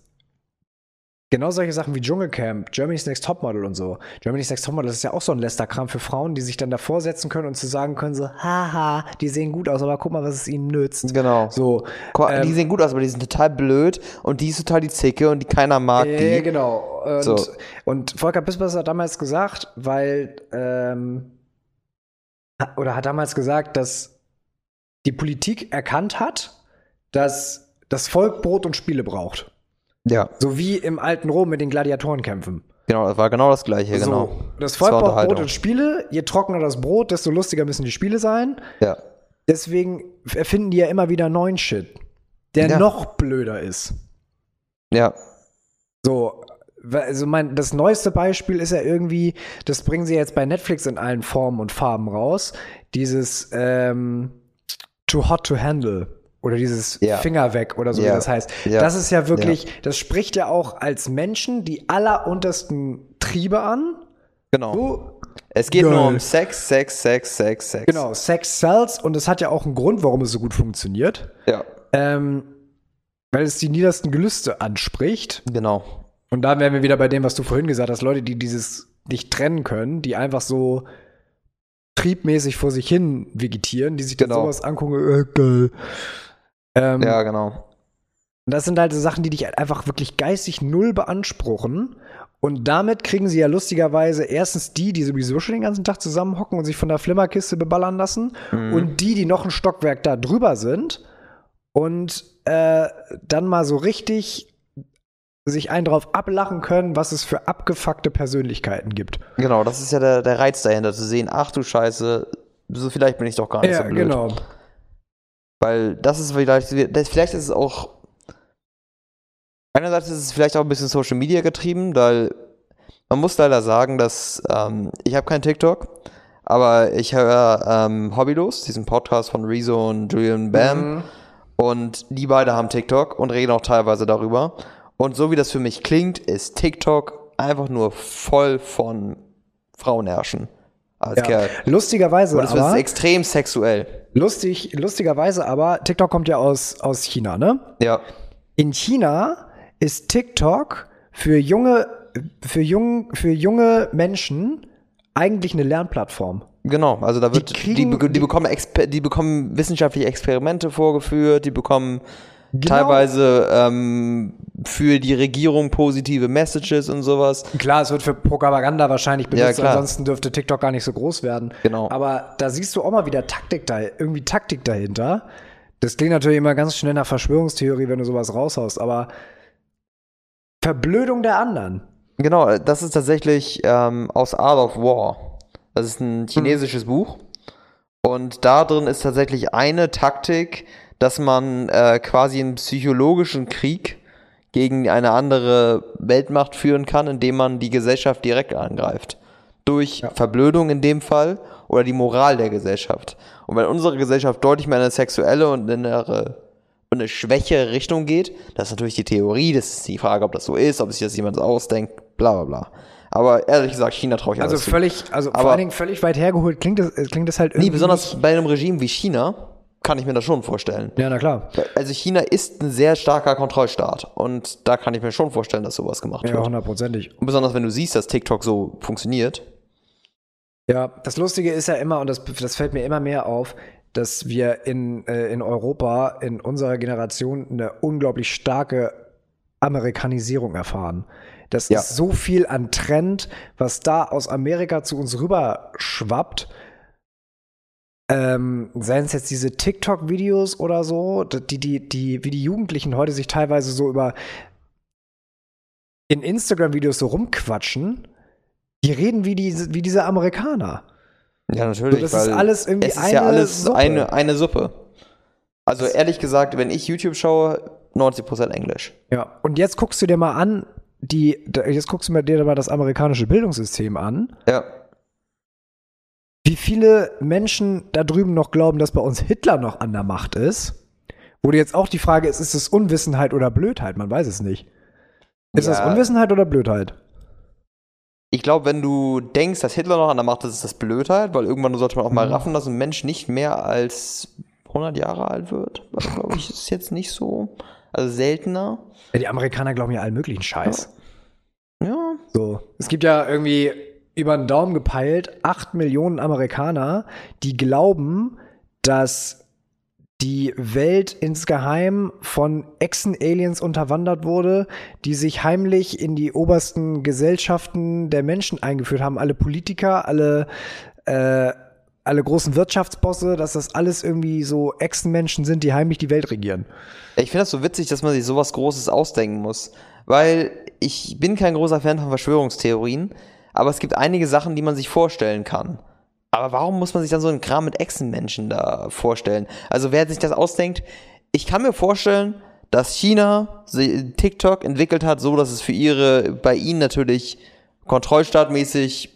Genau solche Sachen wie Dschungelcamp, Germany's Next Topmodel und so. Germany's Next Topmodel das ist ja auch so ein Lästerkram für Frauen, die sich dann davor setzen können und zu sagen können so, haha, die sehen gut aus, aber guck mal, was es ihnen nützt. Genau. So, ähm, die sehen gut aus, aber die sind total blöd und die ist total die Zicke und die keiner mag Ja, die. genau. Und, So. und Volker Pispers hat damals gesagt, weil, ähm, oder hat damals gesagt, dass die Politik erkannt hat, dass das Volk Brot und Spiele braucht. Ja, So wie im alten Rom mit den Gladiatorenkämpfen. genau, das war genau das gleiche, genau. So, das Das Volk braucht Brot und Spiele. Je trockener das Brot, desto lustiger müssen die Spiele sein. Ja. Deswegen erfinden die ja immer wieder neuen Shit, der Ja. noch blöder ist. Ja. So, also mein, das neueste Beispiel ist ja irgendwie, das bringen sie jetzt bei Netflix in allen Formen und Farben raus, dieses ähm, Too Hot to Handle oder dieses Ja. Finger weg oder so, Ja. wie das heißt. Ja. Das ist ja wirklich, das spricht ja auch als Menschen die alleruntersten Triebe an. Genau. So, Es geht Geil. nur um Sex, Sex, Sex, Sex, Sex. genau, Sex sells und es hat ja auch einen Grund, warum es so gut funktioniert. Ja, Ähm, weil es die niedersten Gelüste anspricht. genau. Und da wären wir wieder bei dem, was du vorhin gesagt hast, Leute, die dieses nicht trennen können, die einfach so triebmäßig vor sich hin vegetieren, die sich dann Genau. sowas angucken, äh, geil. Ähm, Ja, genau. Das sind halt so Sachen, die dich einfach wirklich geistig null beanspruchen. Und damit kriegen sie ja lustigerweise erstens die, die sowieso schon den ganzen Tag zusammenhocken und sich von der Flimmerkiste beballern lassen. Mhm. Und die, die noch ein Stockwerk da drüber sind. Und äh, dann mal so richtig sich einen drauf ablachen können, was es für abgefuckte Persönlichkeiten gibt. Genau, das ist ja der, der Reiz dahinter, zu sehen, ach du Scheiße, so vielleicht bin ich doch gar nicht so blöd. genau. Weil das ist vielleicht, das, vielleicht ist es auch, einerseits ist es vielleicht auch ein bisschen Social Media getrieben, weil man muss leider sagen, dass ähm, ich habe kein TikTok, aber ich höre ähm, Hobbylos, diesen Podcast von Rezo und Julian Bam. Mhm. Und die beide haben TikTok und reden auch teilweise darüber. Und so wie das für mich klingt, ist TikTok einfach nur voll von Frauenherrschen als Ja. Kerl. Lustigerweise Und es ist aber, extrem sexuell. lustig, lustigerweise aber, TikTok kommt ja aus, aus China, ne? Ja. In China ist TikTok für junge, für jung, für junge Menschen eigentlich eine Lernplattform. Genau, also da wird, die, kriegen- be- die, bekommen die bekommen wissenschaftliche Experimente vorgeführt, die bekommen Genau. teilweise ähm, für die Regierung positive Messages und sowas. Klar, es wird für Propaganda wahrscheinlich benutzt, klar. ansonsten dürfte TikTok gar nicht so groß werden. Genau. Aber da siehst du auch mal wieder Taktik da, irgendwie Taktik dahinter. Das klingt natürlich immer ganz schnell nach Verschwörungstheorie, wenn du sowas raushaust, aber Verblödung der anderen. Genau, das ist tatsächlich ähm, aus Art of War. Das ist ein chinesisches Buch. Und da drin ist tatsächlich eine Taktik, dass man äh, quasi einen psychologischen Krieg gegen eine andere Weltmacht führen kann, indem man die Gesellschaft direkt angreift. Durch Verblödung in dem Fall oder die Moral der Gesellschaft. Und wenn unsere Gesellschaft deutlich mehr in eine sexuelle und in eine, in eine schwächere Richtung geht, das ist natürlich die Theorie, das ist die Frage, ob das so ist, ob sich das jemand so ausdenkt, bla bla bla. Aber ehrlich gesagt, China traue ich Also völlig, also vor Aber- allen Dingen völlig weit hergeholt klingt das, klingt das halt irgendwie. Nee, besonders bei einem Regime wie China kann ich mir das schon vorstellen. Ja, na klar. Also China ist ein sehr starker Kontrollstaat und da kann ich mir schon vorstellen, dass sowas gemacht Ja, wird. hundertprozentig. Und besonders wenn du siehst, dass TikTok so funktioniert. Ja, das Lustige ist ja immer, und das, das fällt mir immer mehr auf, dass wir in, äh, in Europa, in unserer Generation, eine unglaublich starke Amerikanisierung erfahren. Das Ja. ist so viel an Trend, was da aus Amerika zu uns rüber schwappt. Ähm, seien es jetzt diese TikTok-Videos oder so, die, die, die, wie die Jugendlichen heute sich teilweise so über in Instagram-Videos so rumquatschen, die reden wie, die, wie diese Amerikaner. Ja, natürlich. So, das ist alles irgendwie es ist ja eine alles Suppe. Eine, eine Suppe. Also ehrlich gesagt, wenn ich YouTube schaue, 90% Englisch. Ja, und jetzt guckst du dir mal an, die, jetzt guckst du dir mal das amerikanische Bildungssystem an, Ja. Wie viele Menschen da drüben noch glauben, dass bei uns Hitler noch an der Macht ist. Wo jetzt auch die Frage ist, ist es Unwissenheit oder Blödheit? Man weiß es nicht. Ist das Ja. Unwissenheit oder Blödheit? Ich glaube, wenn du denkst, dass Hitler noch an der Macht ist, ist das Blödheit, weil irgendwann sollte man auch mal Mhm. raffen, dass ein Mensch nicht mehr als 100 Jahre alt wird. Glaube ich, ist jetzt nicht so. Also seltener. Ja, die Amerikaner glauben ja allen möglichen Scheiß. Ja. So. Es gibt ja irgendwie über den Daumen gepeilt 8 Millionen Amerikaner, die glauben, dass die Welt insgeheim von Echsen-Aliens unterwandert wurde, die sich heimlich in die obersten Gesellschaften der Menschen eingeführt haben. Alle Politiker, alle, äh, alle großen Wirtschaftsbosse, dass das alles irgendwie so Echsenmenschen sind, die heimlich die Welt regieren. Ich finde das so witzig, dass man sich sowas Großes ausdenken muss. Weil ich bin kein großer Fan von Verschwörungstheorien, aber es gibt einige Sachen, die man sich vorstellen kann. Aber warum muss man sich dann so einen Kram mit Echsenmenschen da vorstellen? Also wer sich das ausdenkt, ich kann mir vorstellen, dass China TikTok entwickelt hat, so dass es für ihre, bei ihnen natürlich kontrollstaatmäßig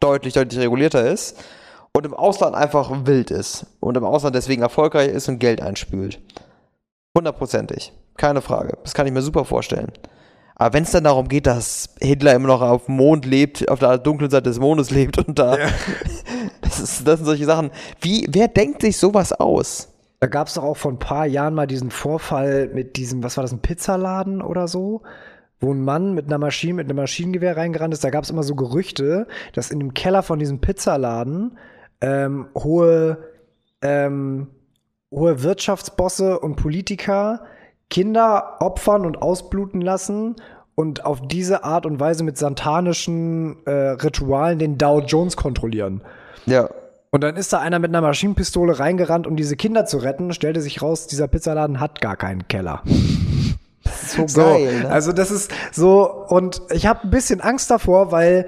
deutlich, deutlich regulierter ist und im Ausland einfach wild ist und im Ausland deswegen erfolgreich ist und Geld einspült. Hundertprozentig. Keine Frage. Das kann ich mir super vorstellen. Aber wenn es dann darum geht, dass Hitler immer noch auf dem Mond lebt, auf der dunklen Seite des Mondes lebt und da. Ja. Das, ist, das sind solche Sachen. Wie, wer denkt sich sowas aus? Da gab es doch auch vor ein paar Jahren mal diesen Vorfall mit diesem, was war das, ein Pizzaladen oder so? Wo ein Mann mit einer Maschine, mit einem Maschinengewehr reingerannt ist. Da gab es immer so Gerüchte, dass in dem Keller von diesem Pizzaladen ähm, hohe, ähm, hohe Wirtschaftsbosse und Politiker Kinder opfern und ausbluten lassen und auf diese Art und Weise mit santanischen äh, Ritualen den Dow Jones kontrollieren. Ja. Und dann ist da einer mit einer Maschinenpistole reingerannt, um diese Kinder zu retten. Stellte sich raus, dieser Pizzaladen hat gar keinen Keller. So, so geil. Ne? Also das ist so und ich habe ein bisschen Angst davor, weil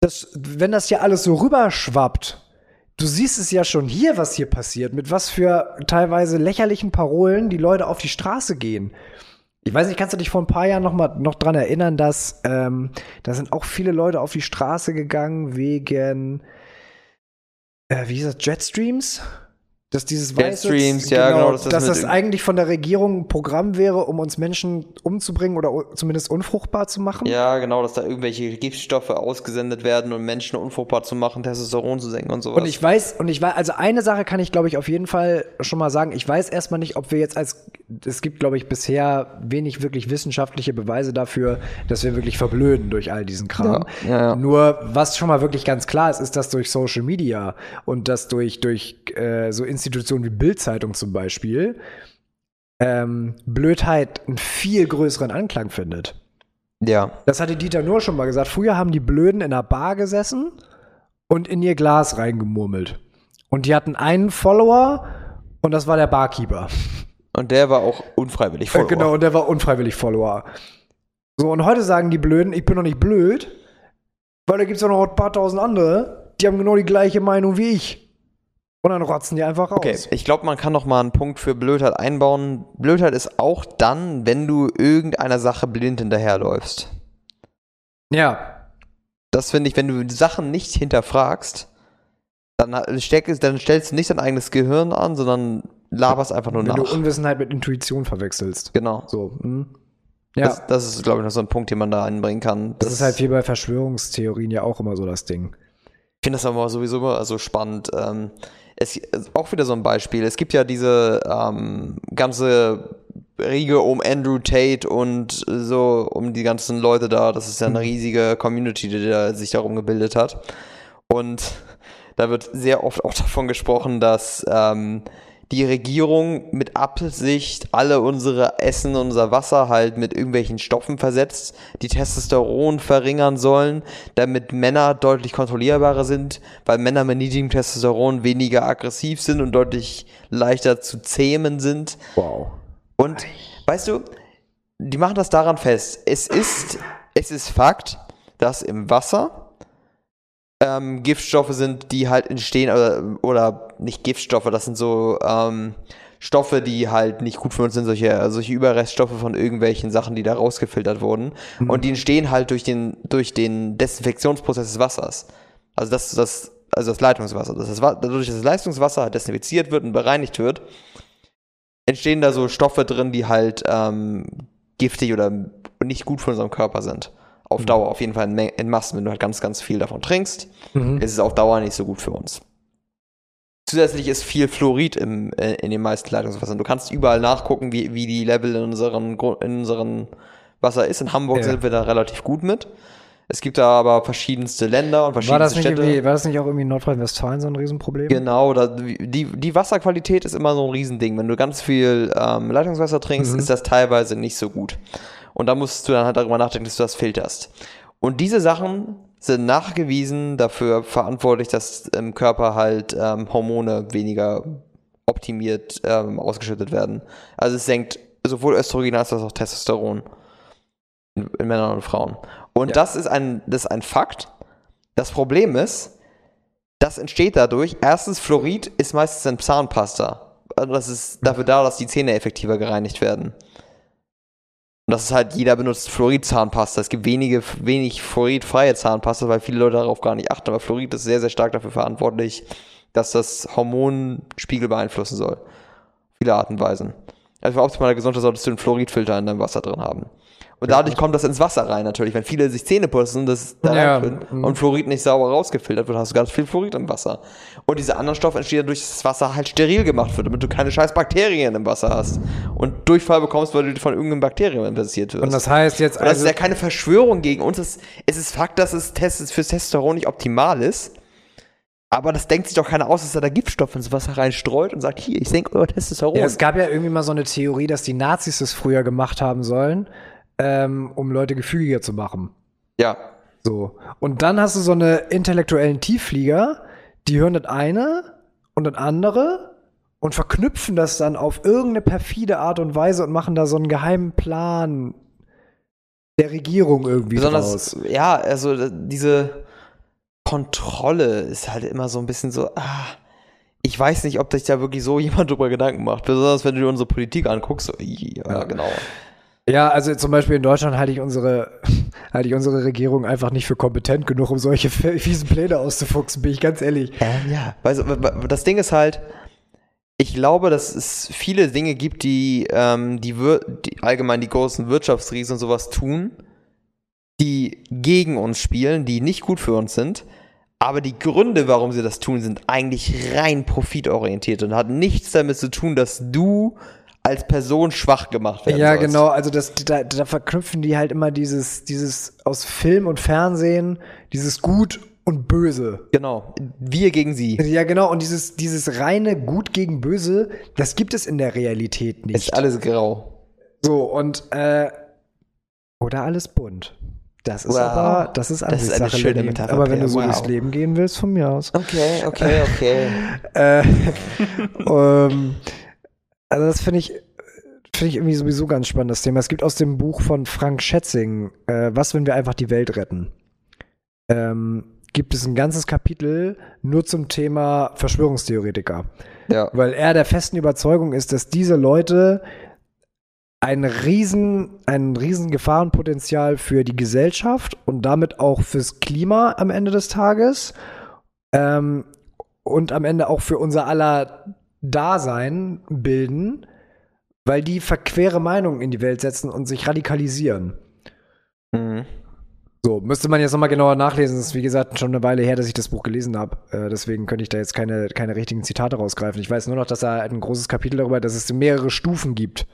das, wenn das hier alles so rüberschwappt, du siehst es ja schon hier, was hier passiert, mit was für teilweise lächerlichen Parolen die Leute auf die Straße gehen. Ich weiß nicht, kannst du dich vor ein paar Jahren noch mal noch dran erinnern, dass ähm, da sind auch viele Leute auf die Straße gegangen wegen äh, wie hieß das Jetstreams? Dass dieses weiße, Streams, genau, ja, genau, dass das, dass das eigentlich von der Regierung ein Programm wäre, um uns Menschen umzubringen oder zumindest unfruchtbar zu machen. Ja, genau, dass da irgendwelche Giftstoffe ausgesendet werden, um Menschen unfruchtbar zu machen, Testosteron zu senken und sowas. Und ich weiß, und ich weiß, also eine Sache kann ich, glaube ich, auf jeden Fall schon mal sagen. Ich weiß erstmal nicht, ob wir jetzt als, es gibt, glaube ich, bisher wenig wirklich wissenschaftliche Beweise dafür, dass wir wirklich verblöden durch all diesen Kram. Ja, ja, ja. Nur, was schon mal wirklich ganz klar ist, ist, dass durch Social Media und das durch, durch äh, so Institutionen wie Bildzeitung zum Beispiel ähm, Blödheit einen viel größeren Anklang findet. Ja. Das hatte Dieter nur schon mal gesagt. Früher haben die Blöden in einer Bar gesessen und in ihr Glas reingemurmelt. Und die hatten einen Follower und das war der Barkeeper. Und der war auch unfreiwillig äh, Follower. Genau, und der war unfreiwillig Follower. So, und heute sagen die Blöden, ich bin doch nicht blöd, weil da gibt es ja noch ein paar tausend andere, die haben genau die gleiche Meinung wie ich. Und dann rotzen die einfach raus. Okay, ich glaube, man kann noch mal einen Punkt für Blödheit einbauen. Blödheit ist auch dann, wenn du irgendeiner Sache blind hinterherläufst. Ja. Das finde ich, wenn du Sachen nicht hinterfragst, dann, steck, dann stellst du nicht dein eigenes Gehirn an, sondern laberst einfach nur wenn nach. Wenn du Unwissenheit mit Intuition verwechselst. Genau. So. Hm. Ja. Das, das ist, glaube ich, noch so ein Punkt, den man da einbringen kann. Das, das ist halt wie bei Verschwörungstheorien ja auch immer so das Ding. Ich finde das aber sowieso immer so spannend. Ähm, es ist auch wieder so ein Beispiel. Es gibt ja diese ähm, ganze Riege um Andrew Tate und so um die ganzen Leute da. Das ist ja eine mhm. riesige Community, die da sich darum gebildet hat. Und da wird sehr oft auch davon gesprochen, dass ähm, die Regierung mit Absicht alle unsere Essen, unser Wasser halt mit irgendwelchen Stoffen versetzt, die Testosteron verringern sollen, damit Männer deutlich kontrollierbarer sind, weil Männer mit niedrigem Testosteron weniger aggressiv sind und deutlich leichter zu zähmen sind. Wow. Und weißt du, die machen das daran fest. Es ist, es ist Fakt, dass im Wasser ähm, Giftstoffe sind, die halt entstehen, oder, oder nicht Giftstoffe, das sind so ähm, Stoffe, die halt nicht gut für uns sind, solche, solche Überreststoffe von irgendwelchen Sachen, die da rausgefiltert wurden. Mhm. Und die entstehen halt durch den, durch den Desinfektionsprozess des Wassers. Also das, das, also das Leitungswasser. Das ist, dadurch, dass das Leistungswasser halt desinfiziert wird und bereinigt wird, entstehen da so Stoffe drin, die halt ähm, giftig oder nicht gut für unseren Körper sind auf mhm. Dauer auf jeden Fall in, Massen, wenn du halt ganz, ganz viel davon trinkst, mhm. ist es auf Dauer nicht so gut für uns. Zusätzlich ist viel Fluorid im, äh, in den meisten Leitungswassern. Du kannst überall nachgucken, wie, wie die Level in unseren, in unseren Wasser ist. In Hamburg Ja. sind wir da relativ gut mit. Es gibt da aber verschiedenste Länder und War das, verschiedenste nicht Städte. war das nicht auch irgendwie in Nordrhein-Westfalen so ein Riesenproblem? Genau, da, die, die Wasserqualität ist immer so ein Riesending. Wenn du ganz viel ähm, Leitungswasser trinkst, Mhm. ist das teilweise nicht so gut. Und da musst du dann halt darüber nachdenken, dass du das filterst. Und diese Sachen sind nachgewiesen dafür verantwortlich, dass im Körper halt ähm, Hormone weniger optimiert ähm, ausgeschüttet werden. Also es senkt sowohl Östrogen als auch Testosteron in, in Männern und Frauen. Und Ja. das, ist ein, das ist ein Fakt. Das Problem ist, das entsteht dadurch. Erstens, Fluorid ist meistens in Zahnpasta. Also das ist dafür da, dass die Zähne effektiver gereinigt werden. Und das ist halt, jeder benutzt Fluorid-Zahnpasta. Es gibt wenige, wenig fluoridfreie Zahnpasta, weil viele Leute darauf gar nicht achten. Aber Fluorid ist sehr, sehr stark dafür verantwortlich, dass das Hormonspiegel beeinflussen soll. Viele Arten und Weisen. Also für optimale Gesundheit solltest du einen Fluoridfilter in deinem Wasser drin haben. Und dadurch kommt das ins Wasser rein natürlich. Wenn viele sich Zähne putzen, das da Ja, mhm. und Fluorid nicht sauber rausgefiltert wird, hast du ganz viel Fluorid im Wasser. Und dieser andere Stoff entsteht dadurch, dass das Wasser halt steril gemacht wird, damit du keine scheiß Bakterien im Wasser hast. Und Durchfall bekommst, weil du von irgendeinem Bakterium infiziert wirst. Und das heißt jetzt Und das also, ist ja keine Verschwörung gegen uns. Es, ist Fakt, dass es fürs Testosteron nicht optimal ist. Aber das denkt sich doch keiner aus, dass er da Giftstoffe ins Wasser reinstreut und sagt, hier, ich senke euer Testosteron. ja, es gab ja irgendwie mal so eine Theorie, dass die Nazis das früher gemacht haben sollen, ähm, um Leute gefügiger zu machen. ja. So. Und dann hast du so eine intellektuellen Tiefflieger, die hören das eine und das andere und verknüpfen das dann auf irgendeine perfide Art und Weise und machen da so einen geheimen Plan der Regierung irgendwie Besonders, draus. ja, also äh, diese Kontrolle ist halt immer so ein bisschen so, ah, ich weiß nicht, ob sich da wirklich so jemand drüber Gedanken macht. Besonders wenn du dir unsere Politik anguckst, so, ja, Ja. genau. Ja, also zum Beispiel in Deutschland halte ich unsere, halte ich unsere Regierung einfach nicht für kompetent genug, um solche fiesen Pläne auszufuchsen, bin ich ganz ehrlich. Ähm, ja. W- das Ding ist halt, ich glaube, dass es viele Dinge gibt, die, ähm, die, die allgemein die großen Wirtschaftsriesen und sowas tun, die gegen uns spielen, die nicht gut für uns sind. Aber die Gründe, warum sie das tun, sind eigentlich rein profitorientiert und hat nichts damit zu tun, dass du als Person schwach gemacht werden Ja, sollst. genau, also das, da, da verknüpfen die halt immer dieses, dieses aus Film und Fernsehen, dieses Gut und Böse. Genau. Wir gegen sie. Ja, genau, und dieses, dieses reine Gut gegen Böse, das gibt es in der Realität nicht. Ist alles grau. So, und äh, oder alles bunt. Das ist Wow. aber, das ist ist eine schöne. Metapher, Aber wenn du so Wow. durchs Leben gehen willst, von mir aus. Okay, okay, okay. Äh, ähm, also das finde ich, finde ich irgendwie sowieso ganz spannend, das Thema. Es gibt aus dem Buch von Frank Schätzing, äh, Was, wenn wir einfach die Welt retten? Ähm, gibt es ein ganzes Kapitel nur zum Thema Verschwörungstheoretiker. ja. Weil er der festen Überzeugung ist, dass diese Leute ein riesen, ein riesen Gefahrenpotenzial für die Gesellschaft und damit auch fürs Klima am Ende des Tages ähm, und am Ende auch für unser aller Dasein bilden, weil die verquere Meinungen in die Welt setzen und sich radikalisieren. Mhm. So, müsste man jetzt nochmal genauer nachlesen. Das ist, wie gesagt, schon eine Weile her, dass ich das Buch gelesen habe. Äh, deswegen könnte ich da jetzt keine, keine richtigen Zitate rausgreifen. Ich weiß nur noch, dass da ein großes Kapitel darüber dass es mehrere Stufen gibt.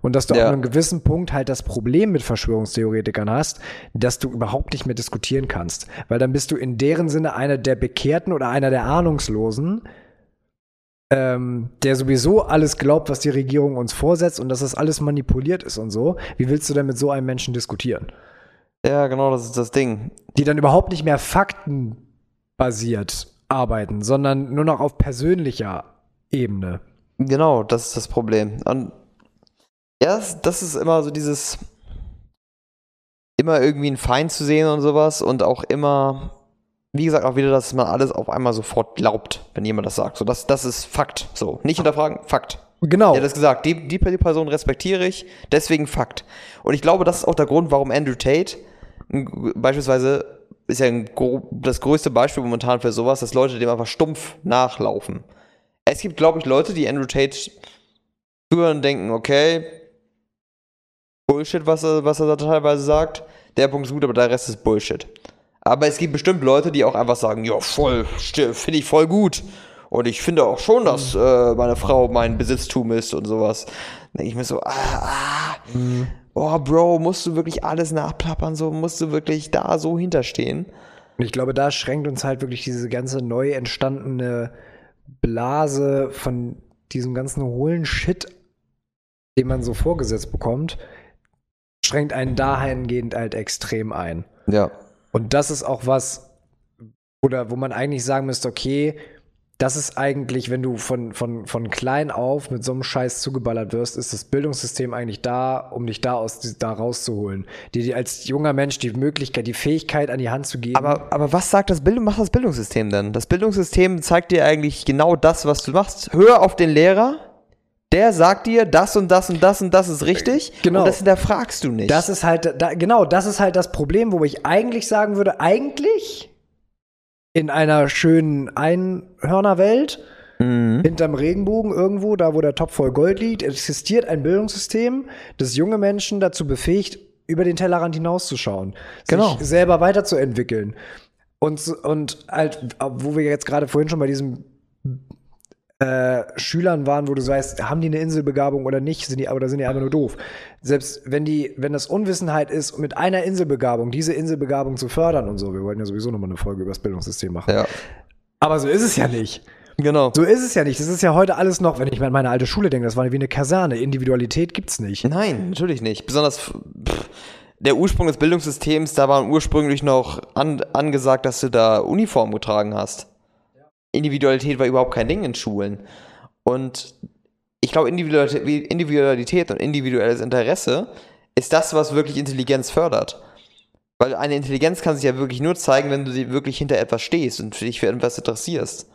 Und dass du Ja. auf einem gewissen Punkt halt das Problem mit Verschwörungstheoretikern hast, dass du überhaupt nicht mehr diskutieren kannst. Weil dann bist du in deren Sinne einer der Bekehrten oder einer der Ahnungslosen, ähm, der sowieso alles glaubt, was die Regierung uns vorsetzt und dass das alles manipuliert ist und so. Wie willst du denn mit so einem Menschen diskutieren? Ja, genau, das ist das Ding. die dann überhaupt nicht mehr faktenbasiert arbeiten, sondern nur noch auf persönlicher Ebene. Genau, das ist das Problem. Und ja, das, ist immer so dieses immer irgendwie einen Feind zu sehen und sowas und auch immer, wie gesagt, auch wieder, dass man alles auf einmal sofort glaubt, wenn jemand das sagt. So, das, das ist Fakt. So, nicht hinterfragen, Fakt. Genau. Er hat das gesagt, die, die, Person respektiere ich, deswegen Fakt. Und ich glaube, das ist auch der Grund, warum Andrew Tate beispielsweise ist ja ein, das größte Beispiel momentan für sowas, dass Leute dem einfach stumpf nachlaufen. Es gibt, glaube ich, Leute, die Andrew Tate hören und denken, okay, Bullshit, was er, was er da teilweise sagt. Der Punkt ist gut, aber der Rest ist Bullshit. Aber es gibt bestimmt Leute, die auch einfach sagen, ja, voll, finde ich voll gut. Und ich finde auch schon, dass äh, meine Frau mein Besitztum ist und sowas. Denke ich mir so, ah, ah, oh Bro, musst du wirklich alles nachplappern, so musst du wirklich da so hinterstehen. Und ich glaube, da schränkt uns halt wirklich diese ganze neu entstandene Blase von diesem ganzen hohlen Shit, den man so vorgesetzt bekommt, schränkt einen dahingehend halt extrem ein. Ja. Und das ist auch was, oder wo man eigentlich sagen müsste, okay, das ist eigentlich, wenn du von, von, von klein auf mit so einem Scheiß zugeballert wirst, ist das Bildungssystem eigentlich da, um dich da aus da rauszuholen. Dir als junger Mensch die Möglichkeit, die Fähigkeit an die Hand zu geben. Aber, aber was sagt das Bildung, macht das Bildungssystem denn? Das Bildungssystem zeigt dir eigentlich genau das, was du machst. Hör auf den Lehrer, der sagt dir, das und das und das und das ist richtig. Genau. Und das hinterfragst du nicht. das ist halt, da, genau, das ist halt das Problem, wo ich eigentlich sagen würde, eigentlich in einer schönen Einhörnerwelt, hinterm Regenbogen irgendwo, da wo der Topf voll Gold liegt, existiert ein Bildungssystem, das junge Menschen dazu befähigt, über den Tellerrand hinauszuschauen, Genau. sich selber weiterzuentwickeln. Und, und halt, wo wir jetzt gerade vorhin schon bei diesem äh, Schülern waren, wo du weißt, haben die eine Inselbegabung oder nicht, sind die, oder sind die einfach nur doof. Selbst wenn die, wenn das Unwissenheit ist, mit einer Inselbegabung, diese Inselbegabung zu fördern und so, wir wollten ja sowieso nochmal eine Folge über das Bildungssystem machen. ja. Aber so ist es ja nicht. Genau. So ist es ja nicht. Das ist ja heute alles noch, wenn ich an meine alte Schule denke, das war wie eine Kaserne. Individualität gibt's nicht. Nein, natürlich nicht. Besonders pff, der Ursprung des Bildungssystems, da war ursprünglich noch an, angesagt, dass du da Uniform getragen hast. Individualität war überhaupt kein Ding in Schulen. Und ich glaube, Individualität, und individuelles Interesse ist das, was wirklich Intelligenz fördert. Weil eine Intelligenz kann sich ja wirklich nur zeigen, wenn du sie wirklich hinter etwas stehst und dich für etwas interessierst.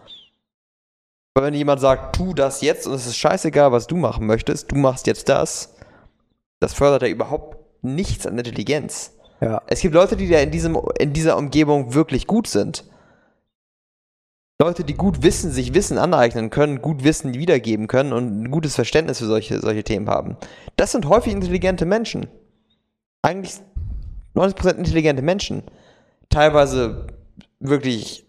Weil wenn jemand sagt, tu das jetzt und es ist scheißegal, was du machen möchtest, du machst jetzt das, das fördert ja überhaupt nichts an Intelligenz. Ja. Es gibt Leute, die da in, diesem, in dieser Umgebung wirklich gut sind. Leute, die gut Wissen, sich Wissen aneignen können, gut Wissen wiedergeben können und ein gutes Verständnis für solche, solche Themen haben. Das sind häufig intelligente Menschen. Eigentlich 90% intelligente Menschen. Teilweise wirklich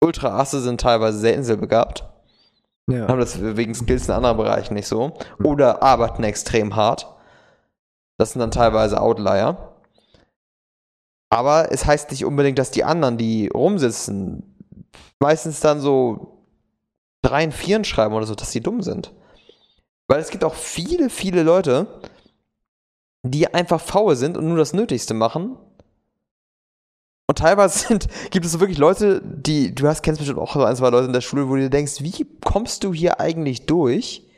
ultra asse sind teilweise sehr inselbegabt ja. haben das wegen Skills in anderen Bereichen nicht so. Oder arbeiten extrem hart. Das sind dann teilweise Outlier. Aber es heißt nicht unbedingt, dass die anderen, die rumsitzen, meistens dann so dreien, vieren schreiben oder so, dass die dumm sind. Weil es gibt auch viele, viele Leute, die einfach faul sind und nur das Nötigste machen. Und teilweise sind, gibt es wirklich Leute, die, du hast, kennst bestimmt auch so ein, zwei Leute in der Schule, wo du dir denkst, wie kommst du hier eigentlich durch,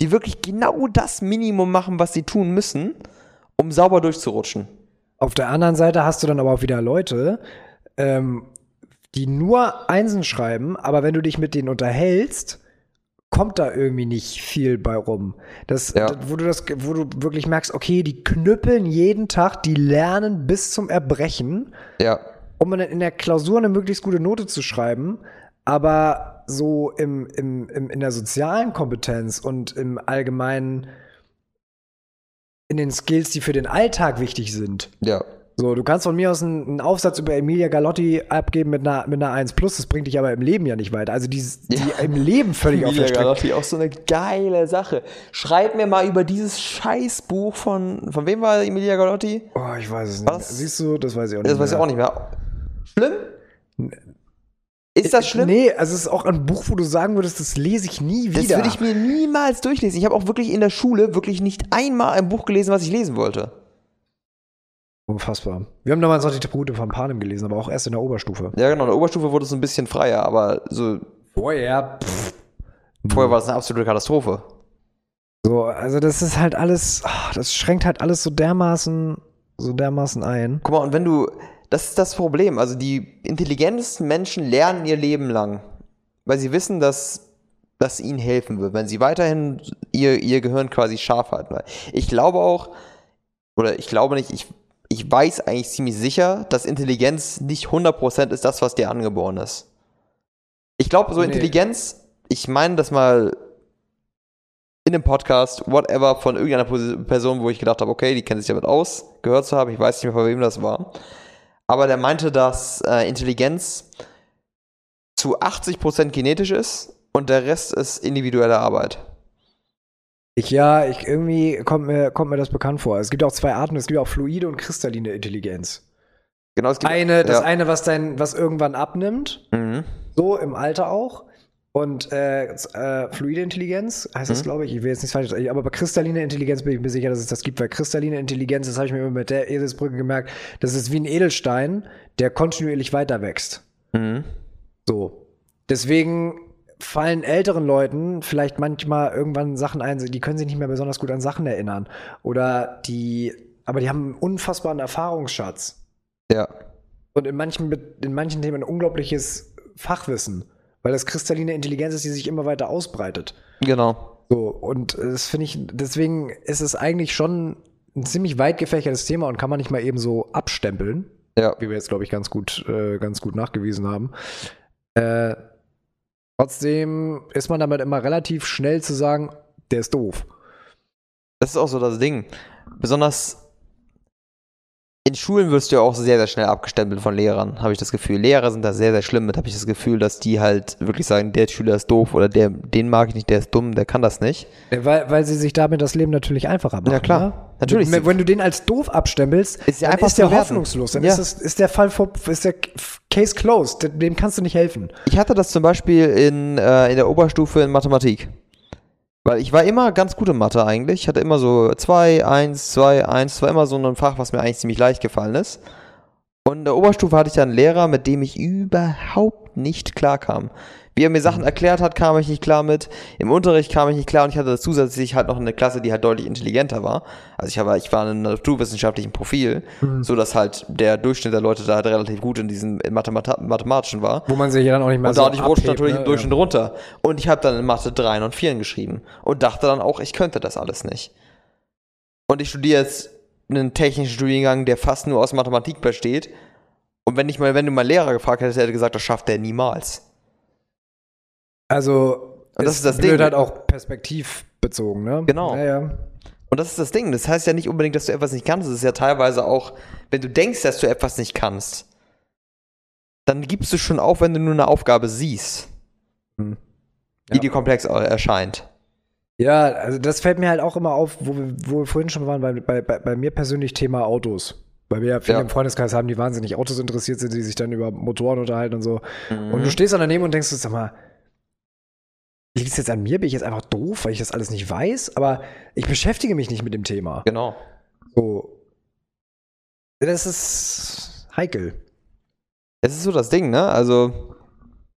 die wirklich genau das Minimum machen, was sie tun müssen, um sauber durchzurutschen. Auf der anderen Seite hast du dann aber auch wieder Leute, ähm, die nur Einsen schreiben, aber wenn du dich mit denen unterhältst, kommt da irgendwie nicht viel bei rum. Das, Ja. wo du das, wo du wirklich merkst, okay, die knüppeln jeden Tag, die lernen bis zum Erbrechen, Ja. um dann in der Klausur eine möglichst gute Note zu schreiben, aber so im, im, im, in der sozialen Kompetenz und im allgemeinen, in den Skills, die für den Alltag wichtig sind, Ja. So, du kannst von mir aus einen, einen Aufsatz über Emilia Galotti abgeben mit einer, mit einer 1 plus, das bringt dich aber im Leben ja nicht weiter. Also die, die Ja. im Leben völlig auf der Strecke. Galotti, auch so eine geile Sache. Schreib mir mal über dieses Scheißbuch von, von wem war Emilia Galotti? Oh, ich weiß es nicht. Was? Siehst du, das weiß ich auch nicht. Das weiß ich mehr. auch nicht mehr. Schlimm? Ist das schlimm? Nee, also es ist auch ein Buch, wo du sagen würdest, das lese ich nie Das wieder. würde ich mir niemals durchlesen. Ich habe auch wirklich in der Schule wirklich nicht einmal ein Buch gelesen, was ich lesen wollte. Unfassbar. Wir haben damals noch die Tribute von Panem gelesen, aber auch erst in der Oberstufe. Ja, genau. In der Oberstufe wurde es ein bisschen freier, aber so Vorher. vorher war es eine absolute Katastrophe. So, also das ist halt alles, das schränkt halt alles so dermaßen, so dermaßen ein. Guck mal, und wenn du, das ist das Problem. Also die intelligentesten Menschen lernen ihr Leben lang, weil sie wissen, dass das ihnen helfen wird, wenn sie weiterhin ihr, ihr Gehirn quasi scharf halten. Ich glaube auch, oder ich glaube nicht, ich, ich weiß eigentlich ziemlich sicher, dass Intelligenz nicht 100% ist das, was dir angeboren ist. Ich glaube, so Nee. Intelligenz, ich meine das mal in einem Podcast, whatever, von irgendeiner Person, wo ich gedacht habe, okay, die kennt sich damit aus, gehört zu haben, ich weiß nicht mehr, von wem das war. Aber der meinte, dass äh, Intelligenz zu 80% genetisch ist und der Rest ist individuelle Arbeit. Ich, ja, ich, irgendwie kommt mir, kommt mir das bekannt vor. Es gibt auch zwei Arten, es gibt auch fluide und kristalline Intelligenz. Genau, es gibt Eine, das ja. eine, was dein, was irgendwann abnimmt, Mhm. so im Alter auch. Und äh, äh, fluide Intelligenz heißt das, Mhm. glaube ich. Ich will jetzt nicht falsch sagen, aber bei kristalline Intelligenz bin ich mir sicher, dass es das gibt, weil kristalline Intelligenz, das habe ich mir immer mit der Eselsbrücke gemerkt, das ist wie ein Edelstein, der kontinuierlich weiter wächst. Mhm. So. Deswegen fallen älteren Leuten vielleicht manchmal irgendwann Sachen ein, die können sich nicht mehr besonders gut an Sachen erinnern. Oder die, aber die haben einen unfassbaren Erfahrungsschatz. Ja. Und in manchen, in manchen Themen ein unglaubliches Fachwissen. Weil das kristalline Intelligenz ist, die sich immer weiter ausbreitet. Genau. So, und das finde ich, deswegen ist es eigentlich schon ein ziemlich weit gefächertes Thema und kann man nicht mal eben so abstempeln Ja. wie wir jetzt, glaube ich, ganz gut, äh, ganz gut nachgewiesen haben. Äh, trotzdem ist man damit immer relativ schnell zu sagen, der ist doof. Das ist auch so das Ding. Besonders in Schulen wirst du ja auch sehr, sehr schnell abgestempelt von Lehrern, habe ich das Gefühl. Lehrer sind da sehr, sehr schlimm mit, habe ich das Gefühl, dass die halt wirklich sagen, der Schüler ist doof oder der, den mag ich nicht, der ist dumm, der kann das nicht. Weil, weil sie sich damit das Leben natürlich einfacher machen. Ja, klar. Ne? Natürlich. Wenn, wenn du den als doof abstempelst, Ist dann einfach ist der hoffnungslos. Dann Ja. ist, es, ist der Fall vor, ist der Case closed. Dem kannst du nicht helfen. Ich hatte das zum Beispiel in, äh, in der Oberstufe in Mathematik. Weil ich war immer ganz gut in Mathe eigentlich. Ich hatte immer so 2, 1, 2, 1. Das war immer so ein Fach, was mir eigentlich ziemlich leicht gefallen ist. Und in der Oberstufe hatte ich dann einen Lehrer, mit dem ich überhaupt nicht klarkam. Wie er mir Sachen erklärt hat, kam ich nicht klar mit. Im Unterricht kam ich nicht klar und ich hatte zusätzlich halt noch eine Klasse, die halt deutlich intelligenter war. Also ich, war, ich war in einem naturwissenschaftlichen Profil, so dass halt der Durchschnitt der Leute da halt relativ gut in diesem Mathemat Mathematischen war. Wo man sich ja dann auch nicht mehr Und so dadurch rutscht abhebt, natürlich ne? im Durchschnitt runter. Und ich habe dann in Mathe 3 und 4 geschrieben und dachte dann auch, ich könnte das alles nicht. Und ich studiere jetzt einen technischen Studiengang, der fast nur aus Mathematik besteht. Und wenn ich mal, wenn du mal Lehrer gefragt hättest, hätte er gesagt, das schafft er niemals. Also, Und das ist das blöd Ding. halt auch perspektivbezogen, ne? Genau. Ja, ja. Und das ist das Ding. Das heißt ja nicht unbedingt, dass du etwas nicht kannst. Es ist ja teilweise auch, wenn du denkst, dass du etwas nicht kannst, dann gibst du schon auf, wenn du nur eine Aufgabe siehst, Hm. die Ja. dir komplex erscheint. Ja, also das fällt mir halt auch immer auf, wo wir, wo wir vorhin schon waren, bei, bei, bei mir persönlich Thema Autos. Weil wir ja viele Ja. im Freundeskreis haben, die wahnsinnig Autos interessiert sind, die sich dann über Motoren unterhalten und so. Mhm. Und du stehst dann daneben und denkst, sag mal, liegt es jetzt an mir? Bin ich jetzt einfach doof, weil ich das alles nicht weiß? Aber ich beschäftige mich nicht mit dem Thema. Genau. So. Das ist heikel. Es ist so das Ding, ne? Also,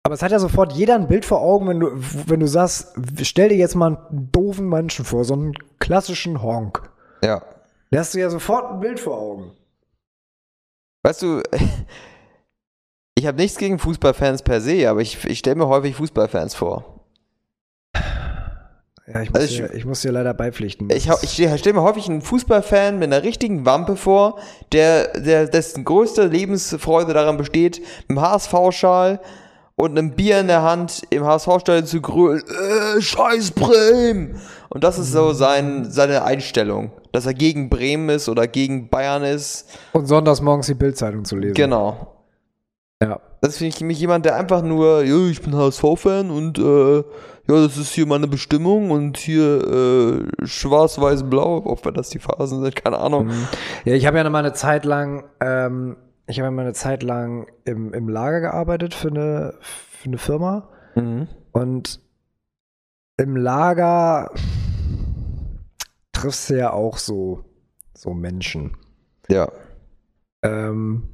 Aber es hat ja sofort jeder ein Bild vor Augen, wenn du, wenn du sagst, stell dir jetzt mal einen doofen Menschen vor, so einen klassischen Honk. ja. Da hast du ja sofort ein Bild vor Augen. Weißt du, ich habe nichts gegen Fußballfans per se, aber ich, ich stelle mir häufig Fußballfans vor. Ja, ich muss, Also ich- dir, ich muss dir leider beipflichten. Ich, ich stelle mir häufig einen Fußballfan mit einer richtigen Wampe vor, der, der dessen größte Lebensfreude daran besteht, mit dem HSV-Schal und einem Bier in der Hand im HSV-Stadion zu grölen, äh, scheiß Bremen! Und das ist so sein, seine Einstellung, dass er gegen Bremen ist oder gegen Bayern ist. Und sonntags morgens die Bildzeitung zu lesen. Genau. Ja. Das finde ich nämlich jemand, der einfach nur, ja, ich bin HSV-Fan und äh, ja, das ist hier meine Bestimmung und hier äh, schwarz, weiß, blau, ob wir das die Phasen sind, keine Ahnung. Mhm. Ja, ich habe ja noch mal eine Zeit lang, ähm, ich habe ja mal eine Zeit lang im, im Lager gearbeitet für eine, für eine Firma. Mhm. Und im Lager triffst du ja auch so, so Menschen, Ja. ähm,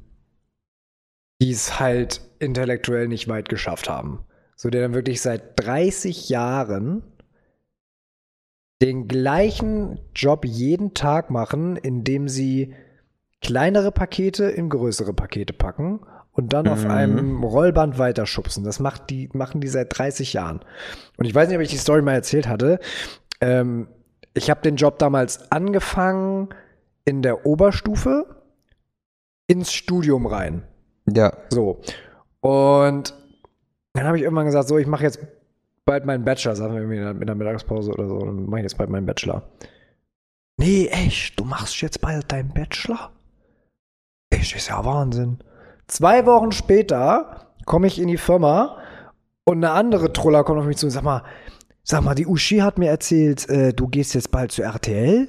die es halt intellektuell nicht weit geschafft haben. So, die dann wirklich seit 30 Jahren den gleichen Job jeden Tag machen, indem sie kleinere Pakete in größere Pakete packen und dann auf Mhm. einem Rollband weiterschubsen. Das macht die, machen die seit 30 Jahren. Und ich weiß nicht, ob ich die Story mal erzählt hatte. Ähm, ich habe den Job damals angefangen in der Oberstufe ins Studium rein. Ja. So. Und dann habe ich irgendwann gesagt, so, ich mache jetzt bald meinen Bachelor, sagen wir irgendwie in der- Mittagspause oder so, dann mache ich jetzt bald meinen Bachelor. Nee, echt, du machst jetzt bald deinen Bachelor? Echt, ist ja Wahnsinn. Zwei Wochen später komme ich in die Firma und eine andere Troller kommt auf mich zu und sagt mal, sag mal, die Uschi hat mir erzählt, äh, du gehst jetzt bald zu RTL?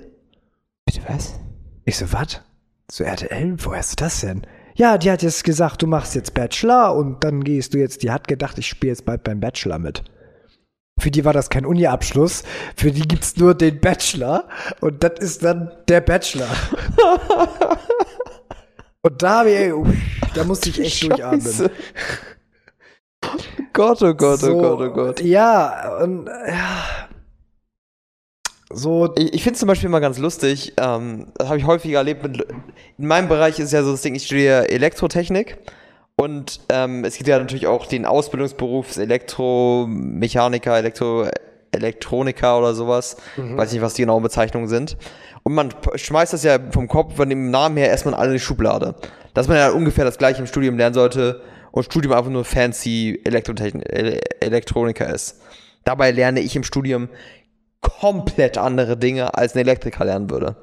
Bitte was? Ich so, was? Zu RTL? Woher hast du das denn? Ja, die hat jetzt gesagt, du machst jetzt Bachelor und dann gehst du jetzt, die hat gedacht, ich spiele jetzt bald beim Bachelor mit. Für die war das kein Uni-Abschluss, für die gibt's nur den Bachelor und das ist dann der Bachelor. und da, uff, da musste ich echt durchatmen. Gott, oh Gott, so, oh Gott, oh Gott. Ja, und ja. So, Ich, ich finde es zum Beispiel immer ganz lustig, ähm, das habe ich häufig erlebt. Mit, in meinem Bereich ist ja so das Ding, ich studiere Elektrotechnik und ähm, es gibt ja natürlich auch den Ausbildungsberuf Elektromechaniker, Elektro, Elektroniker oder sowas. Weiß nicht, was die genauen Bezeichnungen sind. Und man schmeißt das ja vom Kopf, von dem Namen her erstmal in alle die Schublade. Dass man ja ungefähr das gleiche im Studium lernen sollte und Studium einfach nur fancy Elektrotechn Ele Elektroniker ist. Dabei lerne ich im Studium komplett andere Dinge, als ein Elektriker lernen würde.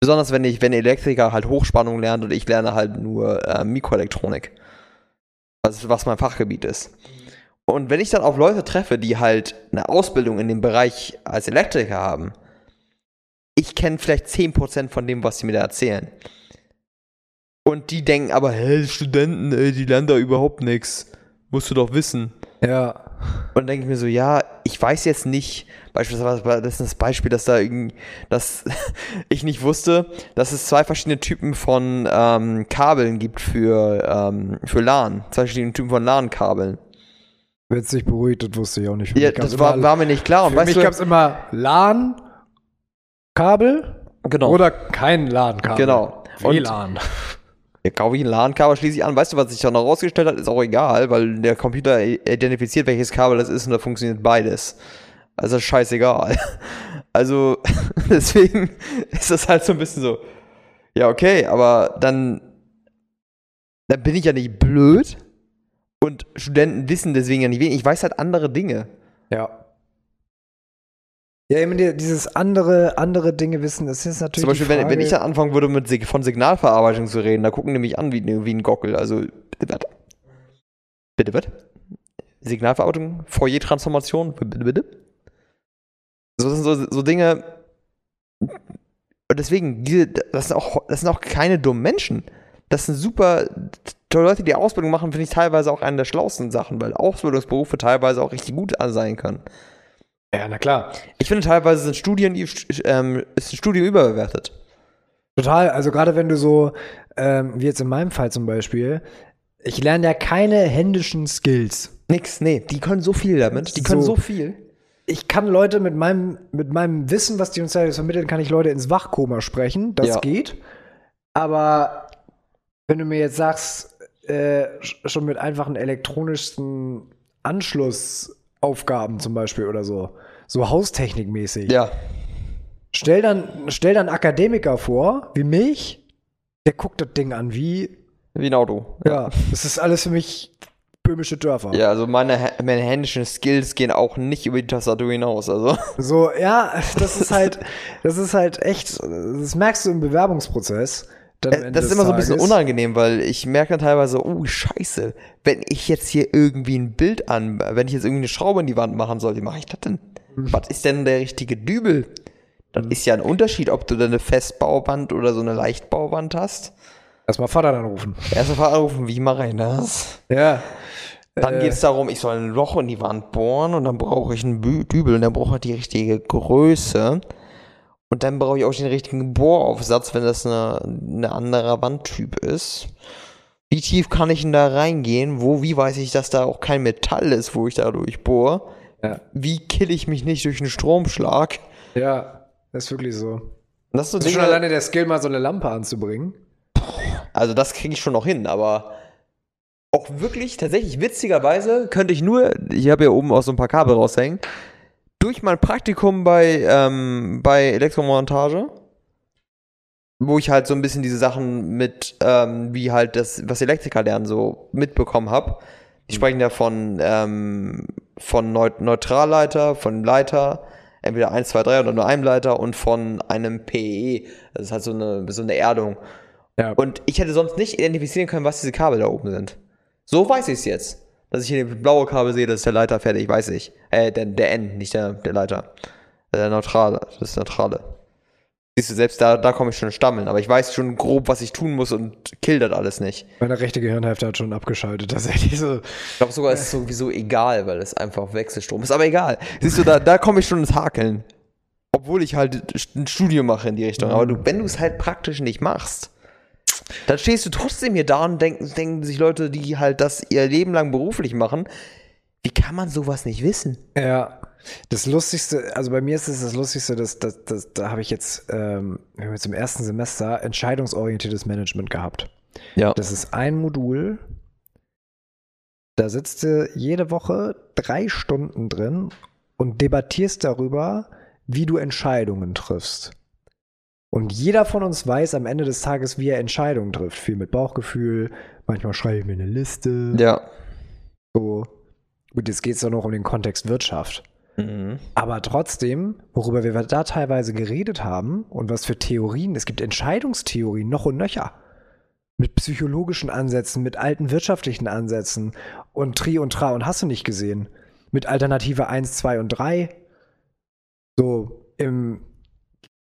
Besonders wenn ich, wenn Elektriker halt Hochspannung lernt und ich lerne halt nur äh, Mikroelektronik. Was, was mein Fachgebiet ist. Und wenn ich dann auf Leute treffe, die halt eine Ausbildung in dem Bereich als Elektriker haben, ich kenne vielleicht 10% von dem, was sie mir da erzählen. Und die denken aber, hä, Studenten, ey, die lernen da überhaupt nichts. Musst du doch wissen. ja. Und dann denke ich mir so, ja, ich weiß jetzt nicht, beispielsweise, das ist das Beispiel, dass da irgendwie, dass ich nicht wusste, dass es zwei verschiedene Typen von ähm, Kabeln gibt für, ähm, für LAN. Zwei verschiedene Typen von LAN-Kabeln. Wird sich beruhigt, das wusste ich auch nicht. Ja, das war, war mir nicht klar. Und Für weißt mich gab es immer LAN-Kabel genau. oder kein LAN-Kabel. Genau. WLAN. Ja, kaufe ich ein LAN-Kabel, schließe ich an. Weißt du, was sich dann noch rausgestellt hat? Ist auch egal, weil der Computer identifiziert, welches Kabel das ist und da funktioniert beides. Also scheißegal. Also deswegen ist das halt so ein bisschen so. Ja, okay, aber dann, dann bin ich ja nicht blöd und Studenten wissen deswegen ja nicht wenig. Ich weiß halt andere Dinge. Ja. Ja, eben die- dieses andere, andere Dinge wissen, das ist natürlich. Zum Beispiel, wenn, wenn ich dann anfangen würde, mit von Signalverarbeitung zu reden, da gucken die mich an wie, wie ein Gockel. Also, bitte was? Bitte was? Signalverarbeitung? Fourier-Transformation? Bitte, bitte? So das sind so, so Dinge. Und deswegen, diese, das, sind auch, das sind auch keine dummen Menschen. Das sind super tolle Leute, die Ausbildung machen, finde ich teilweise auch eine der schlauesten Sachen, weil Ausbildungsberufe teilweise auch richtig gut sein können. Ja, na klar. Ich finde teilweise sind Studien, ähm, ist ein Studium überbewertet. Total. Also gerade wenn du so, ähm, wie jetzt in meinem Fall zum Beispiel, ich lerne ja keine händischen Skills. Nix, nee, die können so viel damit. Die können so, So. viel. Ich kann Leute mit meinem, mit meinem Wissen, was die uns da vermitteln, kann ich Leute ins Wachkoma sprechen. Das Ja. geht. Aber wenn du mir jetzt sagst, äh, sch- schon mit einfachen elektronischsten Anschlussaufgaben zum Beispiel oder so, so haustechnikmäßig, Ja. stell dann, stell dann Akademiker vor, wie mich, der guckt das Ding an, wie, Wie ein Auto. ja, das ist alles für mich böhmische Dörfer. Ja, also meine, meine händischen Skills gehen auch nicht über die Tastatur hinaus. Also. So, ja, das ist halt, das ist halt echt, das merkst du im Bewerbungsprozess. Äh, Das ist immer so ein bisschen unangenehm, weil ich merke dann teilweise, oh scheiße, wenn ich jetzt hier irgendwie ein Bild an, wenn ich jetzt irgendwie eine Schraube in die Wand machen soll, wie mache ich das denn? Mhm. Was ist denn der richtige Dübel? Das ist ja ein Unterschied, ob du da eine Festbauwand oder so eine Leichtbauwand hast. Erstmal Vater dann rufen. Erst mal anrufen, wie mache ich das? Ja. Dann Äh. geht es darum, ich soll ein Loch in die Wand bohren und dann brauche ich einen Dübel und dann brauche ich die richtige Größe. Und dann brauche ich auch den richtigen Bohraufsatz, wenn das eine, eine anderer Wandtyp ist. Wie tief kann ich denn da reingehen? Wo, wie weiß ich, dass da auch kein Metall ist, wo ich da durchbohre? Ja. Wie kill ich mich nicht durch einen Stromschlag? Ja, das ist wirklich so. Das ist so ist schon Dinge, alleine der Skill, mal so eine Lampe anzubringen. Also das kriege ich schon noch hin, aber auch wirklich, tatsächlich, witzigerweise könnte ich nur, ich habe ja oben auch so ein paar Kabel raushängen, durch mein Praktikum bei, ähm, bei Elektromontage, wo ich halt so ein bisschen diese Sachen mit, ähm, wie halt das, was Elektriker lernen, so mitbekommen habe. Die sprechen ja von, ähm, von Neu Neutralleiter, von Leiter, entweder 1, 2, 3 oder nur einem Leiter und von einem PE. Das ist halt so eine, so eine Erdung. Ja. Und ich hätte sonst nicht identifizieren können, was diese Kabel da oben sind. So weiß ich es jetzt. Dass ich hier eine blaue Kabel sehe, das ist der Leiter fertig, weiß ich. Äh, der, der N, nicht der, der Leiter. Der Neutrale, das ist Neutrale. Siehst du, selbst da, da komme ich schon stammeln, aber ich weiß schon grob, was ich tun muss und kill das alles nicht. Meine rechte Gehirnhälfte hat schon abgeschaltet, tatsächlich so. Ich glaube sogar, es ist sowieso egal, weil es einfach Wechselstrom ist, aber egal. Siehst du, da, da komme ich schon ins Hakeln. Obwohl ich halt ein Studium mache in die Richtung. Aber du, wenn du es halt praktisch nicht machst, dann stehst du trotzdem hier da und denken, denken sich Leute, die halt das ihr Leben lang beruflich machen, wie kann man sowas nicht wissen? Ja. Das Lustigste, also bei mir ist es das Lustigste, dass, dass, dass da habe ich jetzt, ähm, wir haben jetzt im ersten Semester entscheidungsorientiertes Management gehabt. Ja. Das ist ein Modul, da sitzt du jede Woche drei Stunden drin und debattierst darüber, wie du Entscheidungen triffst. Und jeder von uns weiß am Ende des Tages, wie er Entscheidungen trifft. Viel mit Bauchgefühl, manchmal schreibe ich mir eine Liste. Ja. So. Gut, jetzt geht es doch noch um den Kontext Wirtschaft. Mhm. Aber trotzdem, worüber wir da teilweise geredet haben und was für Theorien, es gibt Entscheidungstheorien noch und nöcher. Mit psychologischen Ansätzen, mit alten wirtschaftlichen Ansätzen und Tri und Tra und hast du nicht gesehen. Mit Alternative 1, 2 und 3. So, im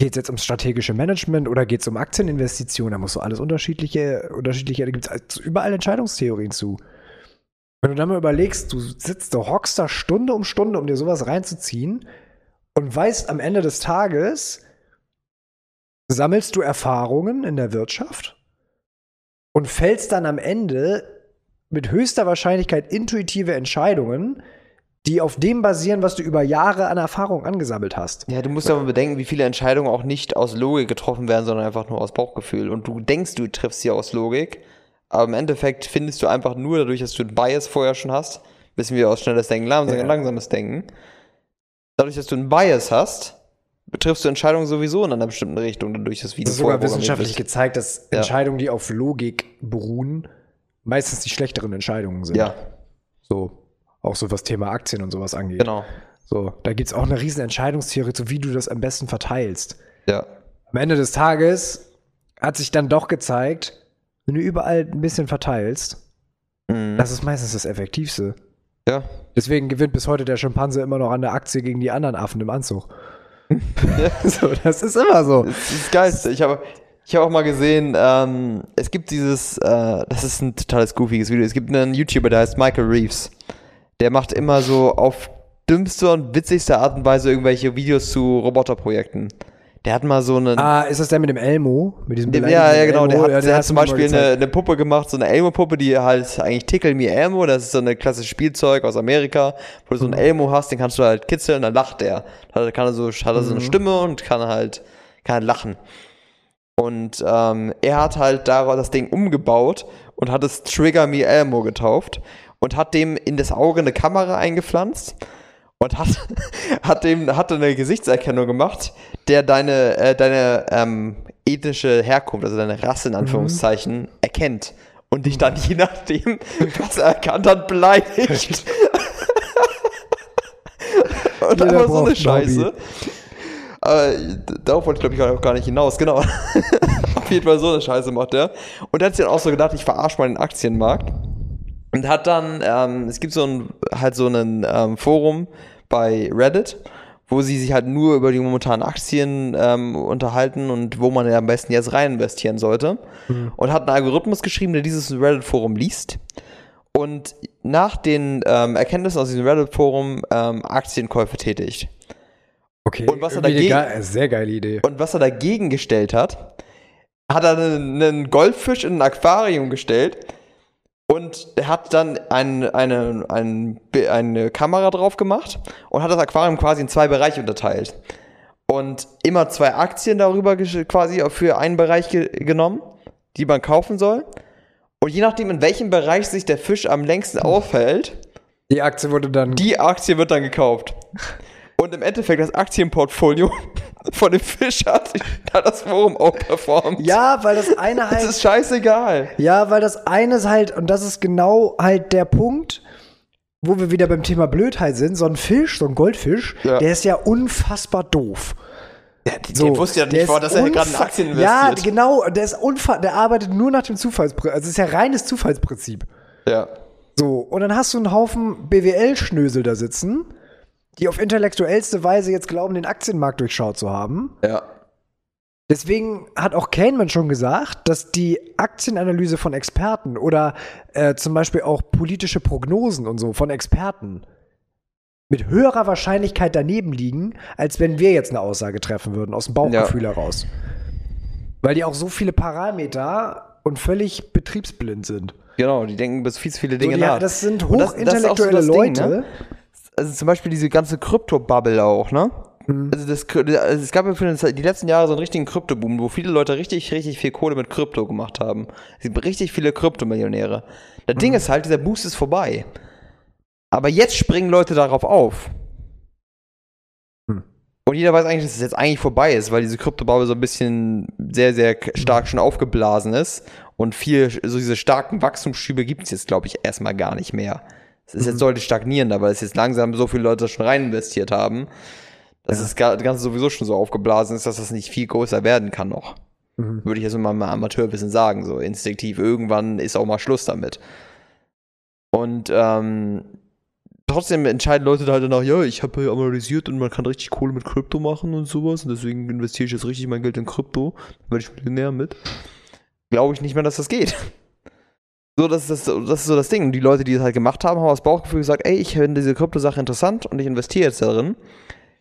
geht es jetzt ums strategische Management oder geht es um Aktieninvestitionen? Da musst du alles unterschiedliche, unterschiedliche, da gibt es überall Entscheidungstheorien zu. Wenn du dann mal überlegst, du sitzt, du hockst da Stunde um Stunde, um dir sowas reinzuziehen und weißt am Ende des Tages, sammelst du Erfahrungen in der Wirtschaft und fällst dann am Ende mit höchster Wahrscheinlichkeit intuitive Entscheidungen, die auf dem basieren, was du über Jahre an Erfahrung angesammelt hast. Ja, du musst aber bedenken, wie viele Entscheidungen auch nicht aus Logik getroffen werden, sondern einfach nur aus Bauchgefühl. Und du denkst, du triffst sie aus Logik, aber im Endeffekt findest du einfach nur dadurch, dass du einen Bias vorher schon hast, wissen wir aus schnelles Denken, langsam, Ja. langsames Denken. Dadurch, dass du einen Bias hast, triffst du Entscheidungen sowieso in einer bestimmten Richtung, dadurch, dass wie Es ist sogar wissenschaftlich gezeigt, dass Ja. Entscheidungen, die auf Logik beruhen, meistens die schlechteren Entscheidungen sind. Ja, So. Auch so was Thema Aktien und sowas angeht. genau. So, da gibt es auch eine riesen Entscheidungstheorie zu, wie du das am besten verteilst. Ja. Am Ende des Tages hat sich dann doch gezeigt, wenn du überall ein bisschen verteilst, Mhm. das ist meistens das Effektivste. Ja. Deswegen gewinnt bis heute der Schimpanse immer noch an der Aktie gegen die anderen Affen im Anzug. so, das ist immer so. Das ist Geilste. Ich habe ich hab auch mal gesehen, ähm, es gibt dieses, äh, das ist ein totales goofiges Video. Es gibt einen YouTuber, der heißt Michael Reeves. Der macht immer so auf dümmste und witzigste Art und Weise irgendwelche Videos zu Roboterprojekten. Der hat mal so einen. Ah, ist das der mit dem Elmo? Mit diesem Dem, ja, ja, genau. Der hat, Ja, der hat zum Beispiel eine, eine Puppe gemacht, so eine Elmo-Puppe, die halt eigentlich Tickle Me Elmo, das ist so eine klassische Spielzeug aus Amerika, wo du so Mhm. einen Elmo hast, den kannst du halt kitzeln, dann lacht der. Dann kann er so, hat er so eine Mhm. Stimme und kann halt, kann halt lachen. Und ähm, er hat halt daraus das Ding umgebaut und hat es Trigger Me Elmo getauft und hat dem in das Auge eine Kamera eingepflanzt und hat, hat dem hat eine Gesichtserkennung gemacht, der deine äh, deine ähm, ethnische Herkunft, also deine Rasse in Anführungszeichen erkennt und dich dann je nachdem, was er erkannt hat, beleidigt. und Jeder einfach so eine Scheiße. Aber darauf wollte ich glaube ich auch gar nicht hinaus, genau. Auf jeden Fall so eine Scheiße macht er. Und er hat sich dann auch so gedacht, ich verarsche mal den Aktienmarkt. Und hat dann, ähm, es gibt so ein, halt so ein ähm, Forum bei Reddit, wo sie sich halt nur über die momentanen Aktien ähm, unterhalten und wo man ja am besten jetzt rein investieren sollte. Und hat einen Algorithmus geschrieben, der dieses Reddit-Forum liest und nach den ähm, Erkenntnissen aus diesem Reddit-Forum ähm, Aktienkäufe tätigt. Okay, Und was er dagegen- eine sehr geile Idee. Und was er dagegen gestellt hat, hat er einen, einen Goldfisch in ein Aquarium gestellt und er hat dann ein, eine, ein, eine Kamera drauf gemacht und hat das Aquarium quasi in zwei Bereiche unterteilt. Und immer zwei Aktien darüber quasi für einen Bereich ge genommen, die man kaufen soll. Und je nachdem, in welchem Bereich sich der Fisch am längsten aufhält, Die Aktie wurde dann. die Aktie wird dann gekauft. Und im Endeffekt das Aktienportfolio von dem Fisch hat, hat das Forum auch performt. ja, weil das eine Das halt. ist scheißegal. Ja, weil das eine ist halt, und das ist genau halt der Punkt, wo wir wieder beim Thema Blödheit sind. So ein Fisch, so ein Goldfisch, Ja. der ist ja unfassbar doof. Ja, So, der wusste ja nicht vor, dass er gerade in Aktien Ja, investiert. genau, der ist unfa der arbeitet nur nach dem Zufallsprinzip. Also es ist ja reines Zufallsprinzip. Ja. So, und dann hast du einen Haufen BWL-Schnösel da sitzen, die auf intellektuellste Weise jetzt glauben, den Aktienmarkt durchschaut zu haben. Ja. Deswegen hat auch Kahneman schon gesagt, dass die Aktienanalyse von Experten oder äh, zum Beispiel auch politische Prognosen und so von Experten mit höherer Wahrscheinlichkeit daneben liegen, als wenn wir jetzt eine Aussage treffen würden, aus dem Bauchgefühl heraus. Weil die auch so viele Parameter und völlig betriebsblind sind. Genau, die denken bis viel zu viele So, Dinge die, nach. das sind Und das- das so hochintellektuelle das Ding, Leute. ne? Also zum Beispiel diese ganze Krypto-Bubble auch, ne? Mhm. Also, das, also es gab ja für den- die letzten Jahre so einen richtigen Krypto-Boom, wo viele Leute richtig, richtig viel Kohle mit Krypto gemacht haben. Es gibt richtig viele Kryptomillionäre. Das Mhm. Ding ist halt, dieser Boost ist vorbei. Aber jetzt springen Leute darauf auf. Hm. Und jeder weiß eigentlich, dass es jetzt eigentlich vorbei ist, weil diese Kryptobubble so ein bisschen sehr, sehr stark schon aufgeblasen ist. Und viel, so diese starken Wachstumsschübe gibt es jetzt, glaube ich, erstmal gar nicht mehr. Es ist jetzt deutlich stagnierender, weil es jetzt langsam so viele Leute schon rein investiert haben, dass Ja. das Ga- das Ganze sowieso schon so aufgeblasen ist, dass das nicht viel größer werden kann noch. Mhm. Würde ich jetzt mal mal Amateurwissen sagen, so instinktiv. Irgendwann ist auch mal Schluss damit. Und ähm, trotzdem entscheiden Leute halt danach, ja, ich habe ja analysiert und man kann richtig Kohle mit Krypto machen und sowas und deswegen investiere ich jetzt richtig mein Geld in Krypto, dann werde ich Millionär mit. Glaube ich nicht mehr, dass das geht. So, das ist, das, das ist so das Ding. Und die Leute, die das halt gemacht haben, haben aus Bauchgefühl gesagt, ey, ich finde diese Krypto-Sache interessant und ich investiere jetzt darin.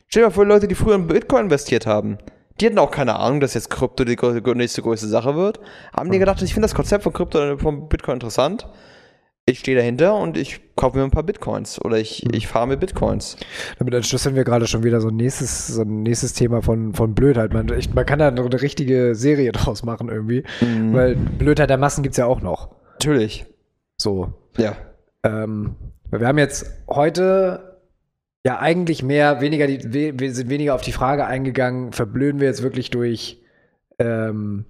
Stell dir mal vor, Leute, die früher in Bitcoin investiert haben, die hatten auch keine Ahnung, dass jetzt Krypto die nächste größte Sache wird. Haben die gedacht, ich finde das Konzept von Krypto von Bitcoin interessant. Ich stehe dahinter und ich kaufe mir ein paar Bitcoins oder ich, ich fahre mit Bitcoins. Damit entschlüsseln wir gerade schon wieder so ein nächstes, so ein nächstes Thema von, von Blödheit. Man, ich, man kann da eine richtige Serie draus machen irgendwie. Mhm. Weil Blödheit der Massen gibt's ja auch noch. Natürlich. So. Ja. Ähm, wir haben jetzt heute ja eigentlich mehr, weniger die, we, wir sind weniger auf die Frage eingegangen, verblöden wir jetzt wirklich durch, ähm,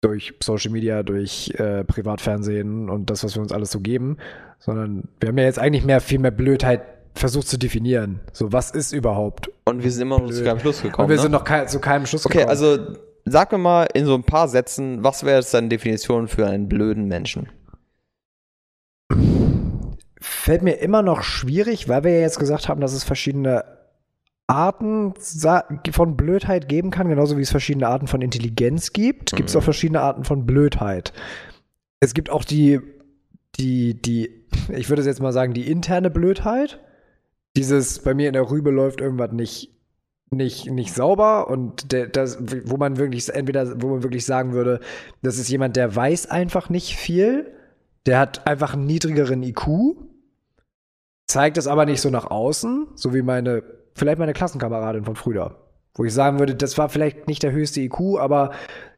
durch Social Media, durch äh, Privatfernsehen und das, was wir uns alles so geben, sondern wir haben ja jetzt eigentlich mehr, viel mehr Blödheit versucht zu definieren. So, was ist überhaupt? Und wir sind immer noch zu keinem Schluss gekommen. Und wir ne? sind noch kei zu keinem Schluss Okay, gekommen. also sag mir mal in so ein paar Sätzen, was wäre jetzt deine Definition für einen blöden Menschen? fällt mir immer noch schwierig, weil wir ja jetzt gesagt haben, dass es verschiedene Arten von Blödheit geben kann, genauso wie es verschiedene Arten von Intelligenz gibt, gibt es Mhm. auch verschiedene Arten von Blödheit. Es gibt auch die, die, die, ich würde jetzt mal sagen, die interne Blödheit. Dieses, bei mir in der Rübe läuft irgendwas nicht, nicht, nicht sauber und der, das, wo man wirklich, entweder, wo man wirklich sagen würde, das ist jemand, der weiß einfach nicht viel, der hat einfach einen niedrigeren IQ, zeigt es aber nicht so nach außen, so wie meine, vielleicht meine Klassenkameradin von früher. Wo ich sagen würde, das war vielleicht nicht der höchste IQ, aber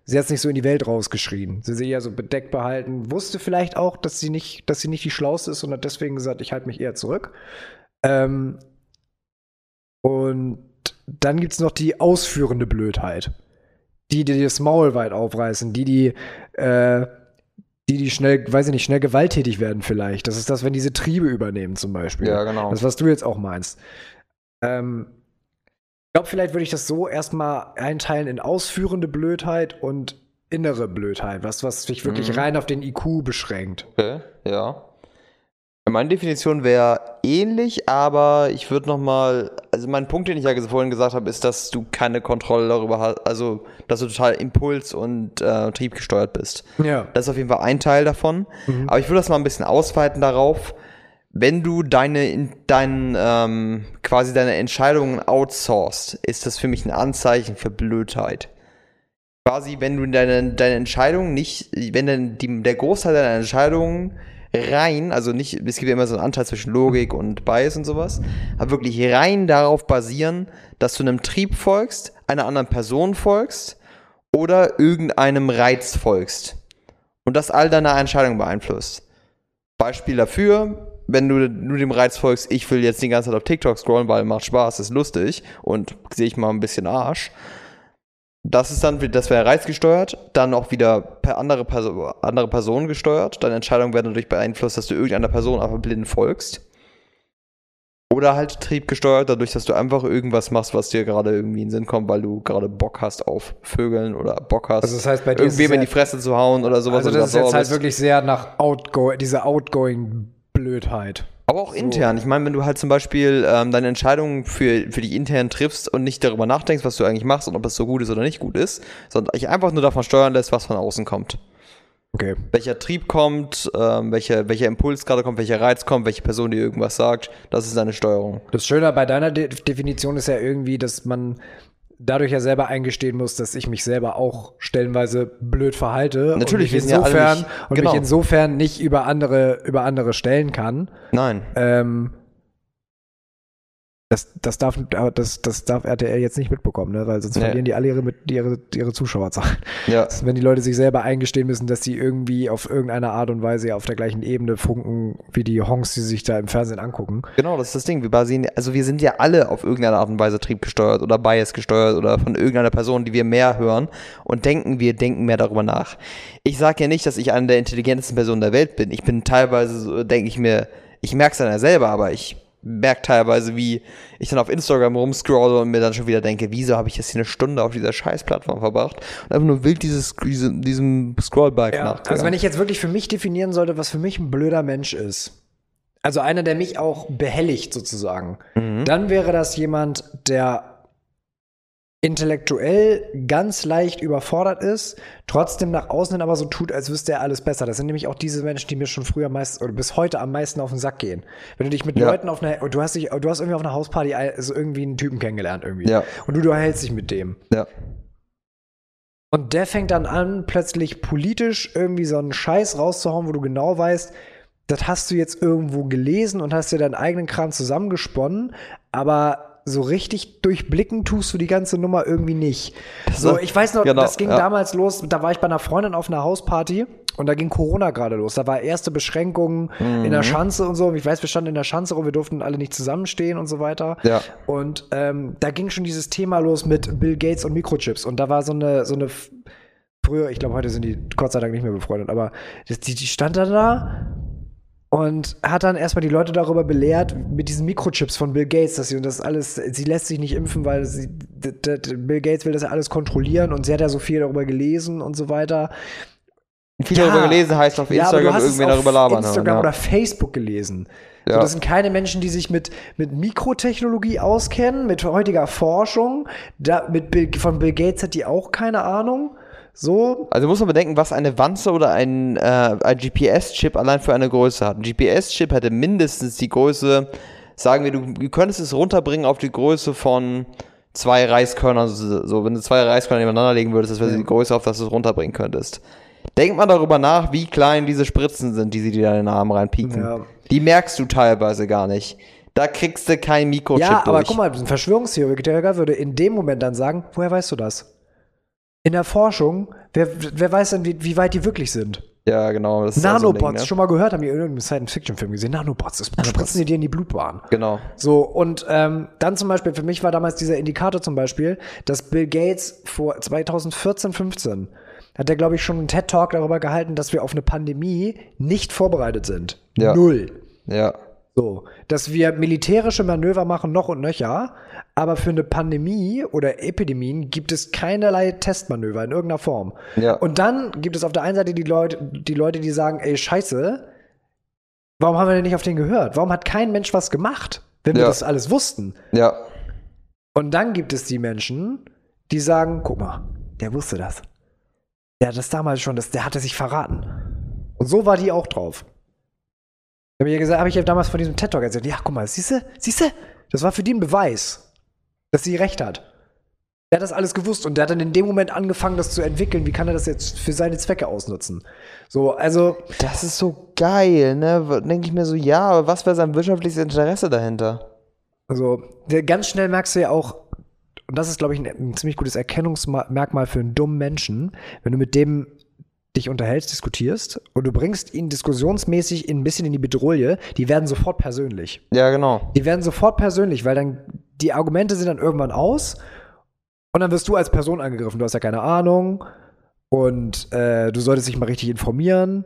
sie hat es nicht so in die Welt rausgeschrien. Sie ist eher so bedeckt behalten, wusste vielleicht auch, dass sie nicht, dass sie nicht die Schlauste ist und hat deswegen gesagt, ich halte mich eher zurück. Ähm, und dann gibt es noch die ausführende Blödheit. Die, die das Maul weit aufreißen, die, die, äh, die, die schnell, weiß ich nicht, schnell gewalttätig werden vielleicht. Das ist das, wenn diese Triebe übernehmen zum Beispiel. genau. Das, was du jetzt auch meinst. Ähm, ich glaube, vielleicht würde ich das so erstmal einteilen in ausführende Blödheit und innere Blödheit. Was, was sich wirklich Mhm. rein auf den IQ beschränkt. Okay, ja. Meine Definition wäre ähnlich, aber ich würde noch mal, also mein Punkt, den ich ja vorhin gesagt habe, ist, dass du keine Kontrolle darüber hast, also dass du total Impuls- und äh, triebgesteuert bist. Ja. Das ist auf jeden Fall ein Teil davon. Mhm. Aber ich würde das mal ein bisschen ausweiten darauf, wenn du deine, in- dein, ähm, quasi deine Entscheidungen outsourcest, ist das für mich ein Anzeichen für Blödheit. Quasi, wenn du deine, deine Entscheidungen nicht, wenn dann die, der Großteil deiner Entscheidungen rein, also nicht, es gibt ja immer so einen Anteil zwischen Logik und Bias und sowas, aber wirklich rein darauf basieren, dass du einem Trieb folgst, einer anderen Person folgst oder irgendeinem Reiz folgst. Und das all deine Entscheidungen beeinflusst. Beispiel dafür, wenn du nur dem Reiz folgst, ich will jetzt die ganze Zeit auf TikTok scrollen, weil macht Spaß, ist lustig und sehe ich mal ein bisschen Arsch. Das ist dann, das wäre reizgesteuert, dann auch wieder per andere, Perso andere Personen gesteuert. Deine Entscheidungen werden dadurch beeinflusst, dass du irgendeiner Person einfach blind folgst. Oder halt triebgesteuert, dadurch, dass du einfach irgendwas machst, was dir gerade irgendwie in den Sinn kommt, weil du gerade Bock hast auf Vögeln oder Bock hast, Also das heißt, bei dir irgendwem in die Fresse zu hauen oder sowas. Also das ist jetzt halt wirklich sehr nach outgoing, diese outgoing Blödheit. Aber auch intern. Ich meine, wenn du halt zum Beispiel ähm, deine Entscheidungen für, für dich intern triffst und nicht darüber nachdenkst, was du eigentlich machst und ob es so gut ist oder nicht gut ist, sondern dich einfach nur davon steuern lässt, was von außen kommt. Okay. Welcher Trieb kommt, ähm, welcher, welcher Impuls gerade kommt, welcher Reiz kommt, welche Person dir irgendwas sagt, das ist deine Steuerung. Das Schöne bei deiner De Definition ist ja irgendwie, dass man dadurch ja selber eingestehen muss, dass ich mich selber auch stellenweise blöd verhalte. Natürlich, und mich sind ja insofern nicht- und genau. mich insofern nicht über andere über andere stellen kann. Nein. Ähm, das, das, darf, das, das darf RTL jetzt nicht mitbekommen, ne? weil sonst Nee. verlieren die alle ihre, mit- ihre, ihre Zuschauerzahlen. Ja. Wenn die Leute sich selber eingestehen müssen, dass sie irgendwie auf irgendeine Art und Weise auf der gleichen Ebene funken, wie die Honks, die sich da im Fernsehen angucken. Genau, das ist das Ding. Wir basieren, also wir sind ja alle auf irgendeine Art und Weise triebgesteuert oder bias gesteuert oder von irgendeiner Person, die wir mehr hören und denken, wir denken mehr darüber nach. Ich sage ja nicht, dass ich eine der intelligentesten Personen der Welt bin. Ich bin teilweise, denke ich mir, ich merke es dann ja selber, aber ich merke teilweise, wie ich dann auf Instagram rumscrolle und mir dann schon wieder denke, wieso habe ich jetzt hier eine Stunde auf dieser Scheißplattform verbracht und einfach nur wild dieses, diese, diesem Scrollbike Ja, nach. also wenn ich jetzt wirklich für mich definieren sollte, was für mich ein blöder Mensch ist, also einer, der mich auch behelligt sozusagen, Mhm. dann wäre das jemand, der intellektuell ganz leicht überfordert ist, trotzdem nach außen hin aber so tut, als wüsste er alles besser. Das sind nämlich auch diese Menschen, die mir schon früher meist oder bis heute am meisten auf den Sack gehen. Wenn du dich mit Ja. Leuten auf einer, du hast dich, du hast irgendwie auf einer Hausparty also irgendwie einen Typen kennengelernt irgendwie. Ja. Und du, du hältst dich mit dem. Ja. Und der fängt dann an, plötzlich politisch irgendwie so einen Scheiß rauszuhauen, wo du genau weißt, das hast du jetzt irgendwo gelesen und hast dir deinen eigenen Kram zusammengesponnen, aber so richtig durchblicken tust du die ganze Nummer irgendwie nicht. So, ich weiß noch, Genau, das ging ja. damals los, da war ich bei einer Freundin auf einer Hausparty und da ging Corona gerade los. Da war erste Beschränkungen in Mhm. der Schanze und so. Ich weiß, wir standen in der Schanze rum, wir durften alle nicht zusammenstehen und so weiter. Ja. Und ähm, da ging schon dieses Thema los mit Bill Gates und Mikrochips. Und da war so eine, so eine früher, ich glaube, heute sind die Gott sei Dank nicht mehr befreundet, aber das, die, die stand dann da und hat dann erstmal die Leute darüber belehrt, mit diesen Mikrochips von Bill Gates, dass sie und das alles, sie lässt sich nicht impfen, weil sie, Bill Gates will das ja alles kontrollieren und sie hat ja so viel darüber gelesen und so weiter. Viel darüber gelesen heißt auf Ja, Instagram irgendwen auf darüber labern. Instagram hören, ja. oder Facebook gelesen. So, Ja. das sind keine Menschen, die sich mit, mit Mikrotechnologie auskennen, mit heutiger Forschung. Da, mit Bill, von Bill Gates hat die auch keine Ahnung. So, Also muss man bedenken, was eine Wanze oder ein, äh, ein GPS-Chip allein für eine Größe hat. Ein GPS-Chip hätte mindestens die Größe, sagen wir, du, du könntest es runterbringen auf die Größe von zwei Reiskörnern. So, so, wenn du zwei Reiskörner nebeneinander legen würdest, das wäre die Größe, auf das du es runterbringen könntest. Denk mal darüber nach, wie klein diese Spritzen sind, die sie dir in den Arm reinpieken. Ja. Die merkst du teilweise gar nicht. Da kriegst du kein Mikrochip ja, aber durch. guck mal, ein Verschwörungstheoretiker würde in dem Moment dann sagen, woher weißt du das? In der Forschung, wer, wer weiß denn, wie, wie weit die wirklich sind? Ja, genau. Auch so Nanobots, Ding, ne? schon mal gehört, haben die in irgendeinem Science-Fiction-Film gesehen. Nanobots, das spritzen die dir in die Blutbahn. Genau. So, und ähm, dann zum Beispiel, für mich war damals dieser Indikator zum Beispiel, dass Bill Gates vor 2014, 15 hat er, glaube ich, schon einen TED-Talk darüber gehalten, dass wir auf eine Pandemie nicht vorbereitet sind. Ja. Null. Ja. So, dass wir militärische Manöver machen, noch und nöcher, aber für eine Pandemie oder Epidemien gibt es keinerlei Testmanöver in irgendeiner Form. Ja. Und dann gibt es auf der einen Seite die Leute, die Leute, die sagen, ey, scheiße, warum haben wir denn nicht auf den gehört? Warum hat kein Mensch was gemacht, wenn wir Ja. das alles wussten? Ja. Und dann gibt es die Menschen, die sagen, guck mal, der wusste das. Der hat das damals schon, das, der hatte sich verraten. Und so war die auch drauf. Habe ich ja gesagt, habe ich ja damals von diesem TED Talk erzählt. Ja, guck mal, siehst du, siehst du, das war für die ein Beweis, dass sie recht hat. Der hat das alles gewusst und der hat dann in dem Moment angefangen, das zu entwickeln. Wie kann er das jetzt für seine Zwecke ausnutzen? So, also, Das ist so geil, ne? Denke ich mir so, ja, aber was wäre sein wirtschaftliches Interesse dahinter? Also, ganz schnell merkst du ja auch, und das ist, glaube ich, ein, ein ziemlich gutes Erkennungsmerkmal für einen dummen Menschen, wenn du mit dem dich unterhältst, diskutierst und du bringst ihn diskussionsmäßig ein bisschen in die Bedrohung, die werden sofort persönlich. Ja, genau. Die werden sofort persönlich, weil dann die Argumente sind dann irgendwann aus und dann wirst du als Person angegriffen. Du hast ja keine Ahnung und äh, du solltest dich mal richtig informieren.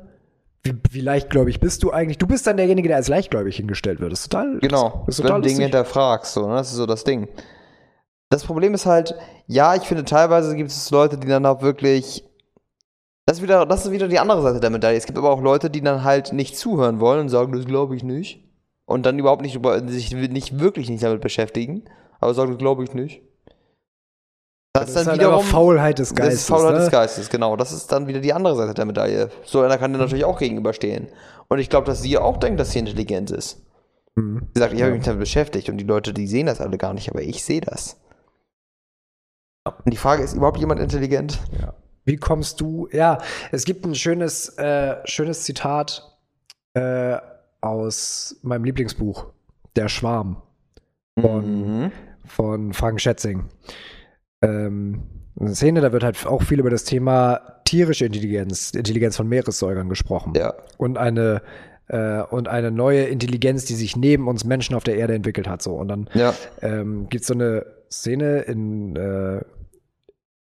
wie, wie leichtgläubig bist du eigentlich? Du bist dann derjenige, der als leichtgläubig hingestellt wird. Das ist total. Genau, Das ist wenn total du Dinge hinterfragst, so, ne? das ist so das Ding. Das Problem ist halt, ja, ich finde teilweise gibt es Leute, die dann auch wirklich. Das ist, wieder, das ist wieder die andere Seite der Medaille. Es gibt aber auch Leute, die dann halt nicht zuhören wollen und sagen, das glaube ich nicht. Und dann überhaupt nicht, über- sich nicht wirklich nicht damit beschäftigen, aber sagen, das glaube ich nicht. Das ist halt einfach Faulheit des Geistes. Das ist Faulheit ne? des Geistes, genau. Das ist dann wieder die andere Seite der Medaille. So einer kann dir natürlich auch gegenüberstehen. Und ich glaube, dass sie auch denkt, dass sie intelligent ist. Mhm. Sie sagt, ich habe mich damit beschäftigt und die Leute, die sehen das alle gar nicht, aber ich sehe das. Und die Frage ist, überhaupt jemand intelligent? Ja. Wie kommst du? Ja, es gibt ein schönes, äh, schönes Zitat äh, aus meinem Lieblingsbuch, Der Schwarm von, Mhm. von Frank Schätzing. Ähm, eine Szene, da wird halt auch viel über das Thema tierische Intelligenz, Intelligenz von Meeressäugern gesprochen. Ja. Und eine äh, und eine neue Intelligenz, die sich neben uns Menschen auf der Erde entwickelt hat. So. Und dann Ja. ähm, gibt es so eine Szene in, äh,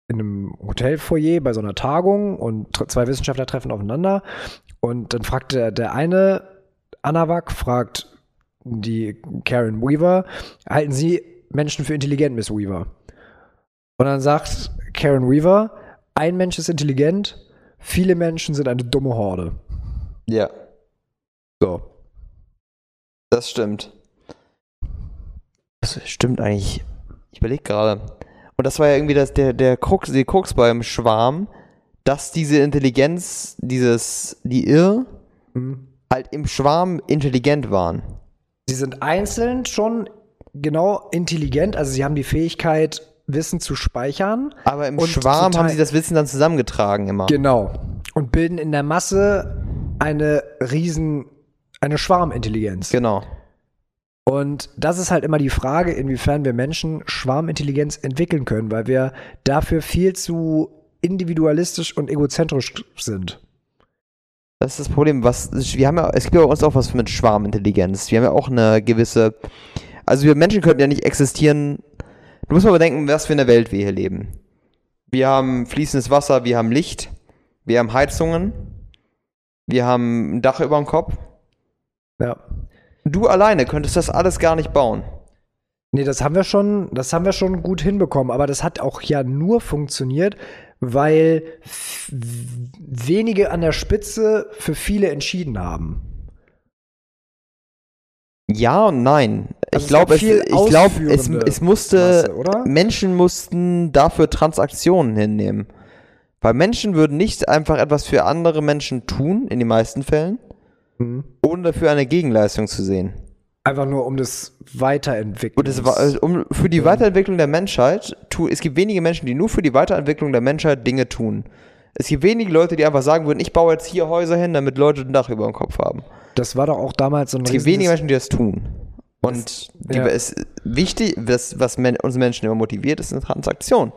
in einem Hotelfoyer bei so einer Tagung und zwei Wissenschaftler treffen aufeinander und dann fragt der, der eine, Anawak, fragt die Karen Weaver, halten Sie Menschen für intelligent, Miss Weaver? Und dann sagt Karen Weaver, ein Mensch ist intelligent, viele Menschen sind eine dumme Horde. Ja, So. das stimmt. Das stimmt eigentlich. Ich überlege gerade. Und das war ja irgendwie das, der, der Krux, die Krux beim Schwarm, dass diese Intelligenz, dieses, die Irr, Mhm. Halt im Schwarm intelligent waren. Sie sind einzeln schon genau intelligent, also sie haben die Fähigkeit, Wissen zu speichern. Aber im Schwarm haben sie das Wissen dann zusammengetragen immer. Genau. Und bilden in der Masse eine riesen, eine Schwarmintelligenz. Genau. Und das ist halt immer die Frage, inwiefern wir Menschen Schwarmintelligenz entwickeln können, weil wir dafür viel zu individualistisch und egozentrisch sind. Das ist das Problem. Was, wir haben ja, es gibt ja bei uns auch was mit Schwarmintelligenz. Wir haben ja auch eine gewisse. Also wir Menschen könnten ja nicht existieren. Du musst mal bedenken, was für eine Welt wir hier leben. Wir haben fließendes Wasser, wir haben Licht, wir haben Heizungen, wir haben ein Dach über dem Kopf. Ja. Du alleine könntest das alles gar nicht bauen. Nee, das haben wir schon, das haben wir schon gut hinbekommen, aber das hat auch ja nur funktioniert, weil wenige an der Spitze für viele entschieden haben. Ja und nein. Also ich glaube, es ich glaube, es, es musste, Masse, oder? Menschen mussten dafür Transaktionen hinnehmen. Weil Menschen würden nicht einfach etwas für andere Menschen tun, in den meisten Fällen, Mhm. ohne dafür eine Gegenleistung zu sehen. Einfach nur um das Weiterentwickeln. Und es war, also um, für die Weiterentwicklung der Menschheit, tu, es gibt wenige Menschen, die nur für die Weiterentwicklung der Menschheit Dinge tun. Es gibt wenige Leute, die einfach sagen würden, ich baue jetzt hier Häuser hin, damit Leute ein Dach über dem Kopf haben. das war doch auch damals so ein Es gibt wenige Menschen, die das tun. Und die, ja. es, wichtig, das, was men, uns Menschen immer motiviert, ist eine Transaktion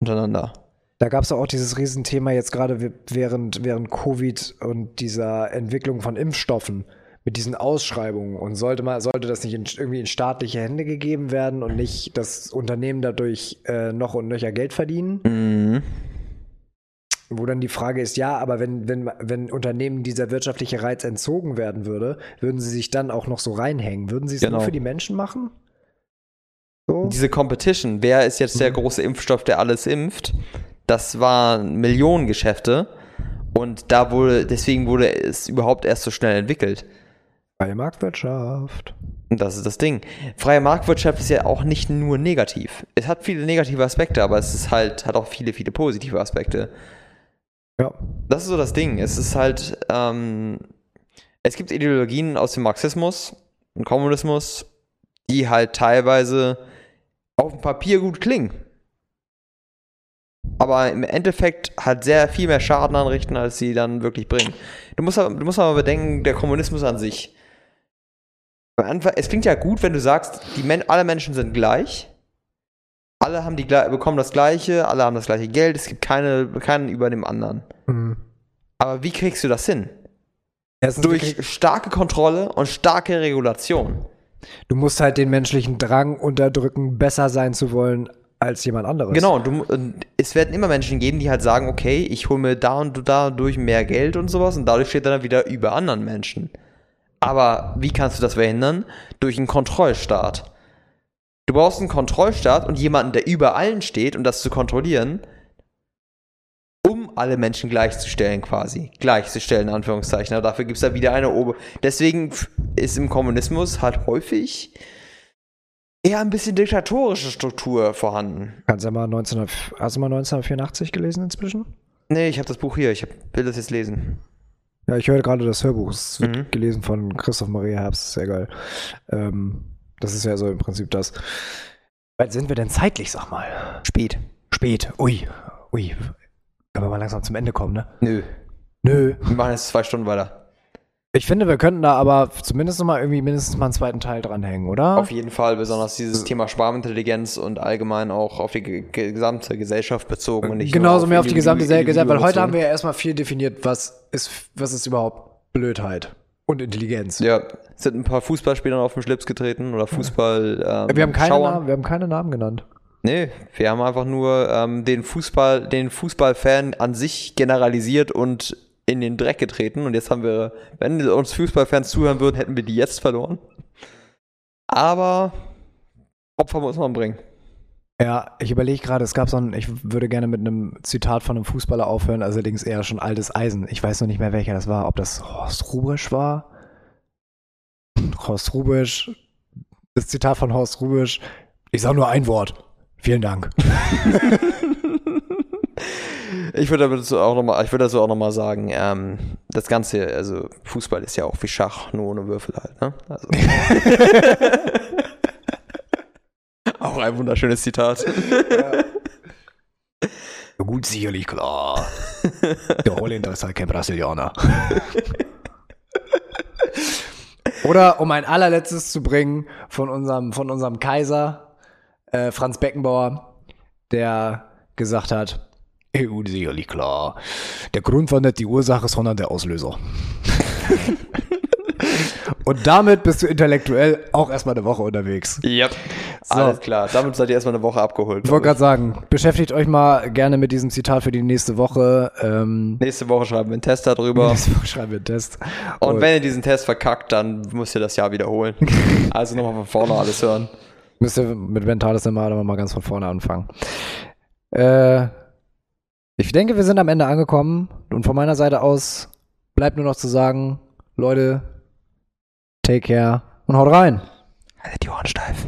untereinander. Da gab es auch dieses Riesenthema jetzt gerade während, während Covid und dieser Entwicklung von Impfstoffen mit diesen Ausschreibungen. Und sollte mal, sollte das nicht in, irgendwie in staatliche Hände gegeben werden und nicht das Unternehmen dadurch äh, noch und nöcher Geld verdienen? Mhm. Wo dann die Frage ist, ja, aber wenn, wenn, wenn Unternehmen dieser wirtschaftliche Reiz entzogen werden würde, würden sie sich dann auch noch so reinhängen? Würden sie es Genau. nur für die Menschen machen? So? Diese Competition, wer ist jetzt der große Impfstoff, der alles impft, das waren Millionengeschäfte. Und da wurde, deswegen wurde es überhaupt erst so schnell entwickelt. Freie Marktwirtschaft. Das ist das Ding. Freie Marktwirtschaft ist ja auch nicht nur negativ. Es hat viele negative Aspekte, aber es ist halt, hat auch viele, viele positive Aspekte. Ja. Das ist so das Ding. Es ist halt, ähm, es gibt Ideologien aus dem Marxismus und Kommunismus, die halt teilweise auf dem Papier gut klingen. Aber im Endeffekt halt sehr viel mehr Schaden anrichten, als sie dann wirklich bringen. Du musst, du musst aber bedenken, der Kommunismus an sich. Anfang, es klingt ja gut, wenn du sagst, die Men alle Menschen sind gleich. Alle haben die, bekommen das Gleiche, alle haben das gleiche Geld, es gibt keine, keinen über dem anderen. Mhm. Aber wie kriegst du das hin? Erstens, du, Durch starke Kontrolle und starke Regulation. du musst halt den menschlichen Drang unterdrücken, besser sein zu wollen als jemand anderes. Genau, du, und es werden immer Menschen geben, die halt sagen, okay, ich hole mir da und da durch mehr Geld und sowas und dadurch steht er dann wieder über anderen Menschen. Aber wie kannst du das verhindern? Durch einen Kontrollstaat. Du brauchst einen Kontrollstaat und jemanden, der über allen steht, um das zu kontrollieren, um alle Menschen gleichzustellen quasi. Gleichzustellen, in Anführungszeichen. Aber dafür gibt es da wieder eine Ober... Deswegen ist im Kommunismus halt häufig eher ein bisschen diktatorische Struktur vorhanden. Kannst du mal 19, hast du mal 1984 gelesen inzwischen? Nee, ich habe das Buch hier. Ich will das jetzt lesen. Ja, ich höre gerade das Hörbuch. Es wird Mhm. gelesen von Christoph Maria Herbst. Sehr geil. Ähm, das ist ja so im Prinzip das. Weit sind wir denn zeitlich, sag mal? Spät. Spät. Ui. Ui. Können wir mal langsam zum Ende kommen, ne? Nö. Nö. Wir machen jetzt zwei Stunden weiter. Ich finde, wir könnten da aber zumindest noch mal irgendwie mindestens mal einen zweiten Teil dranhängen, oder? Auf jeden Fall, besonders dieses Thema Schwarmintelligenz und allgemein auch auf die ge- gesamte Gesellschaft bezogen und nicht Genauso mehr auf die gesamte Gesellschaft, weil heute haben wir ja erstmal viel definiert, was ist, was ist überhaupt Blödheit und Intelligenz. Ja, es sind ein paar Fußballspielern auf den Schlips getreten oder Fußball. Ähm, Wir haben keine. Namen, wir haben keine Namen genannt. Nee, wir haben einfach nur ähm, den Fußball, den Fußballfan an sich generalisiert und in den Dreck getreten. Und jetzt haben wir, wenn uns Fußballfans zuhören würden, hätten wir die jetzt verloren. Aber Opfer muss man bringen. Ja, ich überlege gerade, es gab so ein, ich würde gerne mit einem Zitat von einem Fußballer aufhören, also allerdings eher schon altes Eisen. Ich weiß noch nicht mehr, welcher das war, ob das Horst Rubisch war. Horst Rubisch, das Zitat von Horst Rubisch, ich sage nur ein Wort. Vielen Dank. Ich würde dazu auch nochmal, ich würde dazu auch noch mal sagen, ähm, das Ganze, also Fußball ist ja auch wie Schach, nur ohne Würfel halt, ne? Also. auch ein wunderschönes Zitat. Gut, sicherlich klar. Der Holländer ist halt kein Brasilianer. Oder um ein allerletztes zu bringen von unserem, von unserem Kaiser, äh, Franz Beckenbauer, der gesagt hat, EU sicherlich klar. Der Grund war nicht die Ursache, sondern der Auslöser. Und damit bist du intellektuell auch erstmal eine Woche unterwegs. Yep. So. Alles klar. Damit seid ihr erstmal eine Woche abgeholt. Ich wollte gerade sagen, beschäftigt euch mal gerne mit diesem Zitat für die nächste Woche. Ähm, Nächste Woche schreiben wir einen Test darüber. nächste Woche schreiben wir einen Test. Und wenn ihr diesen Test verkackt, dann müsst ihr das Jahr wiederholen. Also nochmal von vorne alles hören. Müsst ihr mit Mentales immer aber mal ganz von vorne anfangen. Äh, ich denke, wir sind am Ende angekommen. Und von meiner Seite aus bleibt nur noch zu sagen, Leute, take care und haut rein. Haltet die Ohren steif.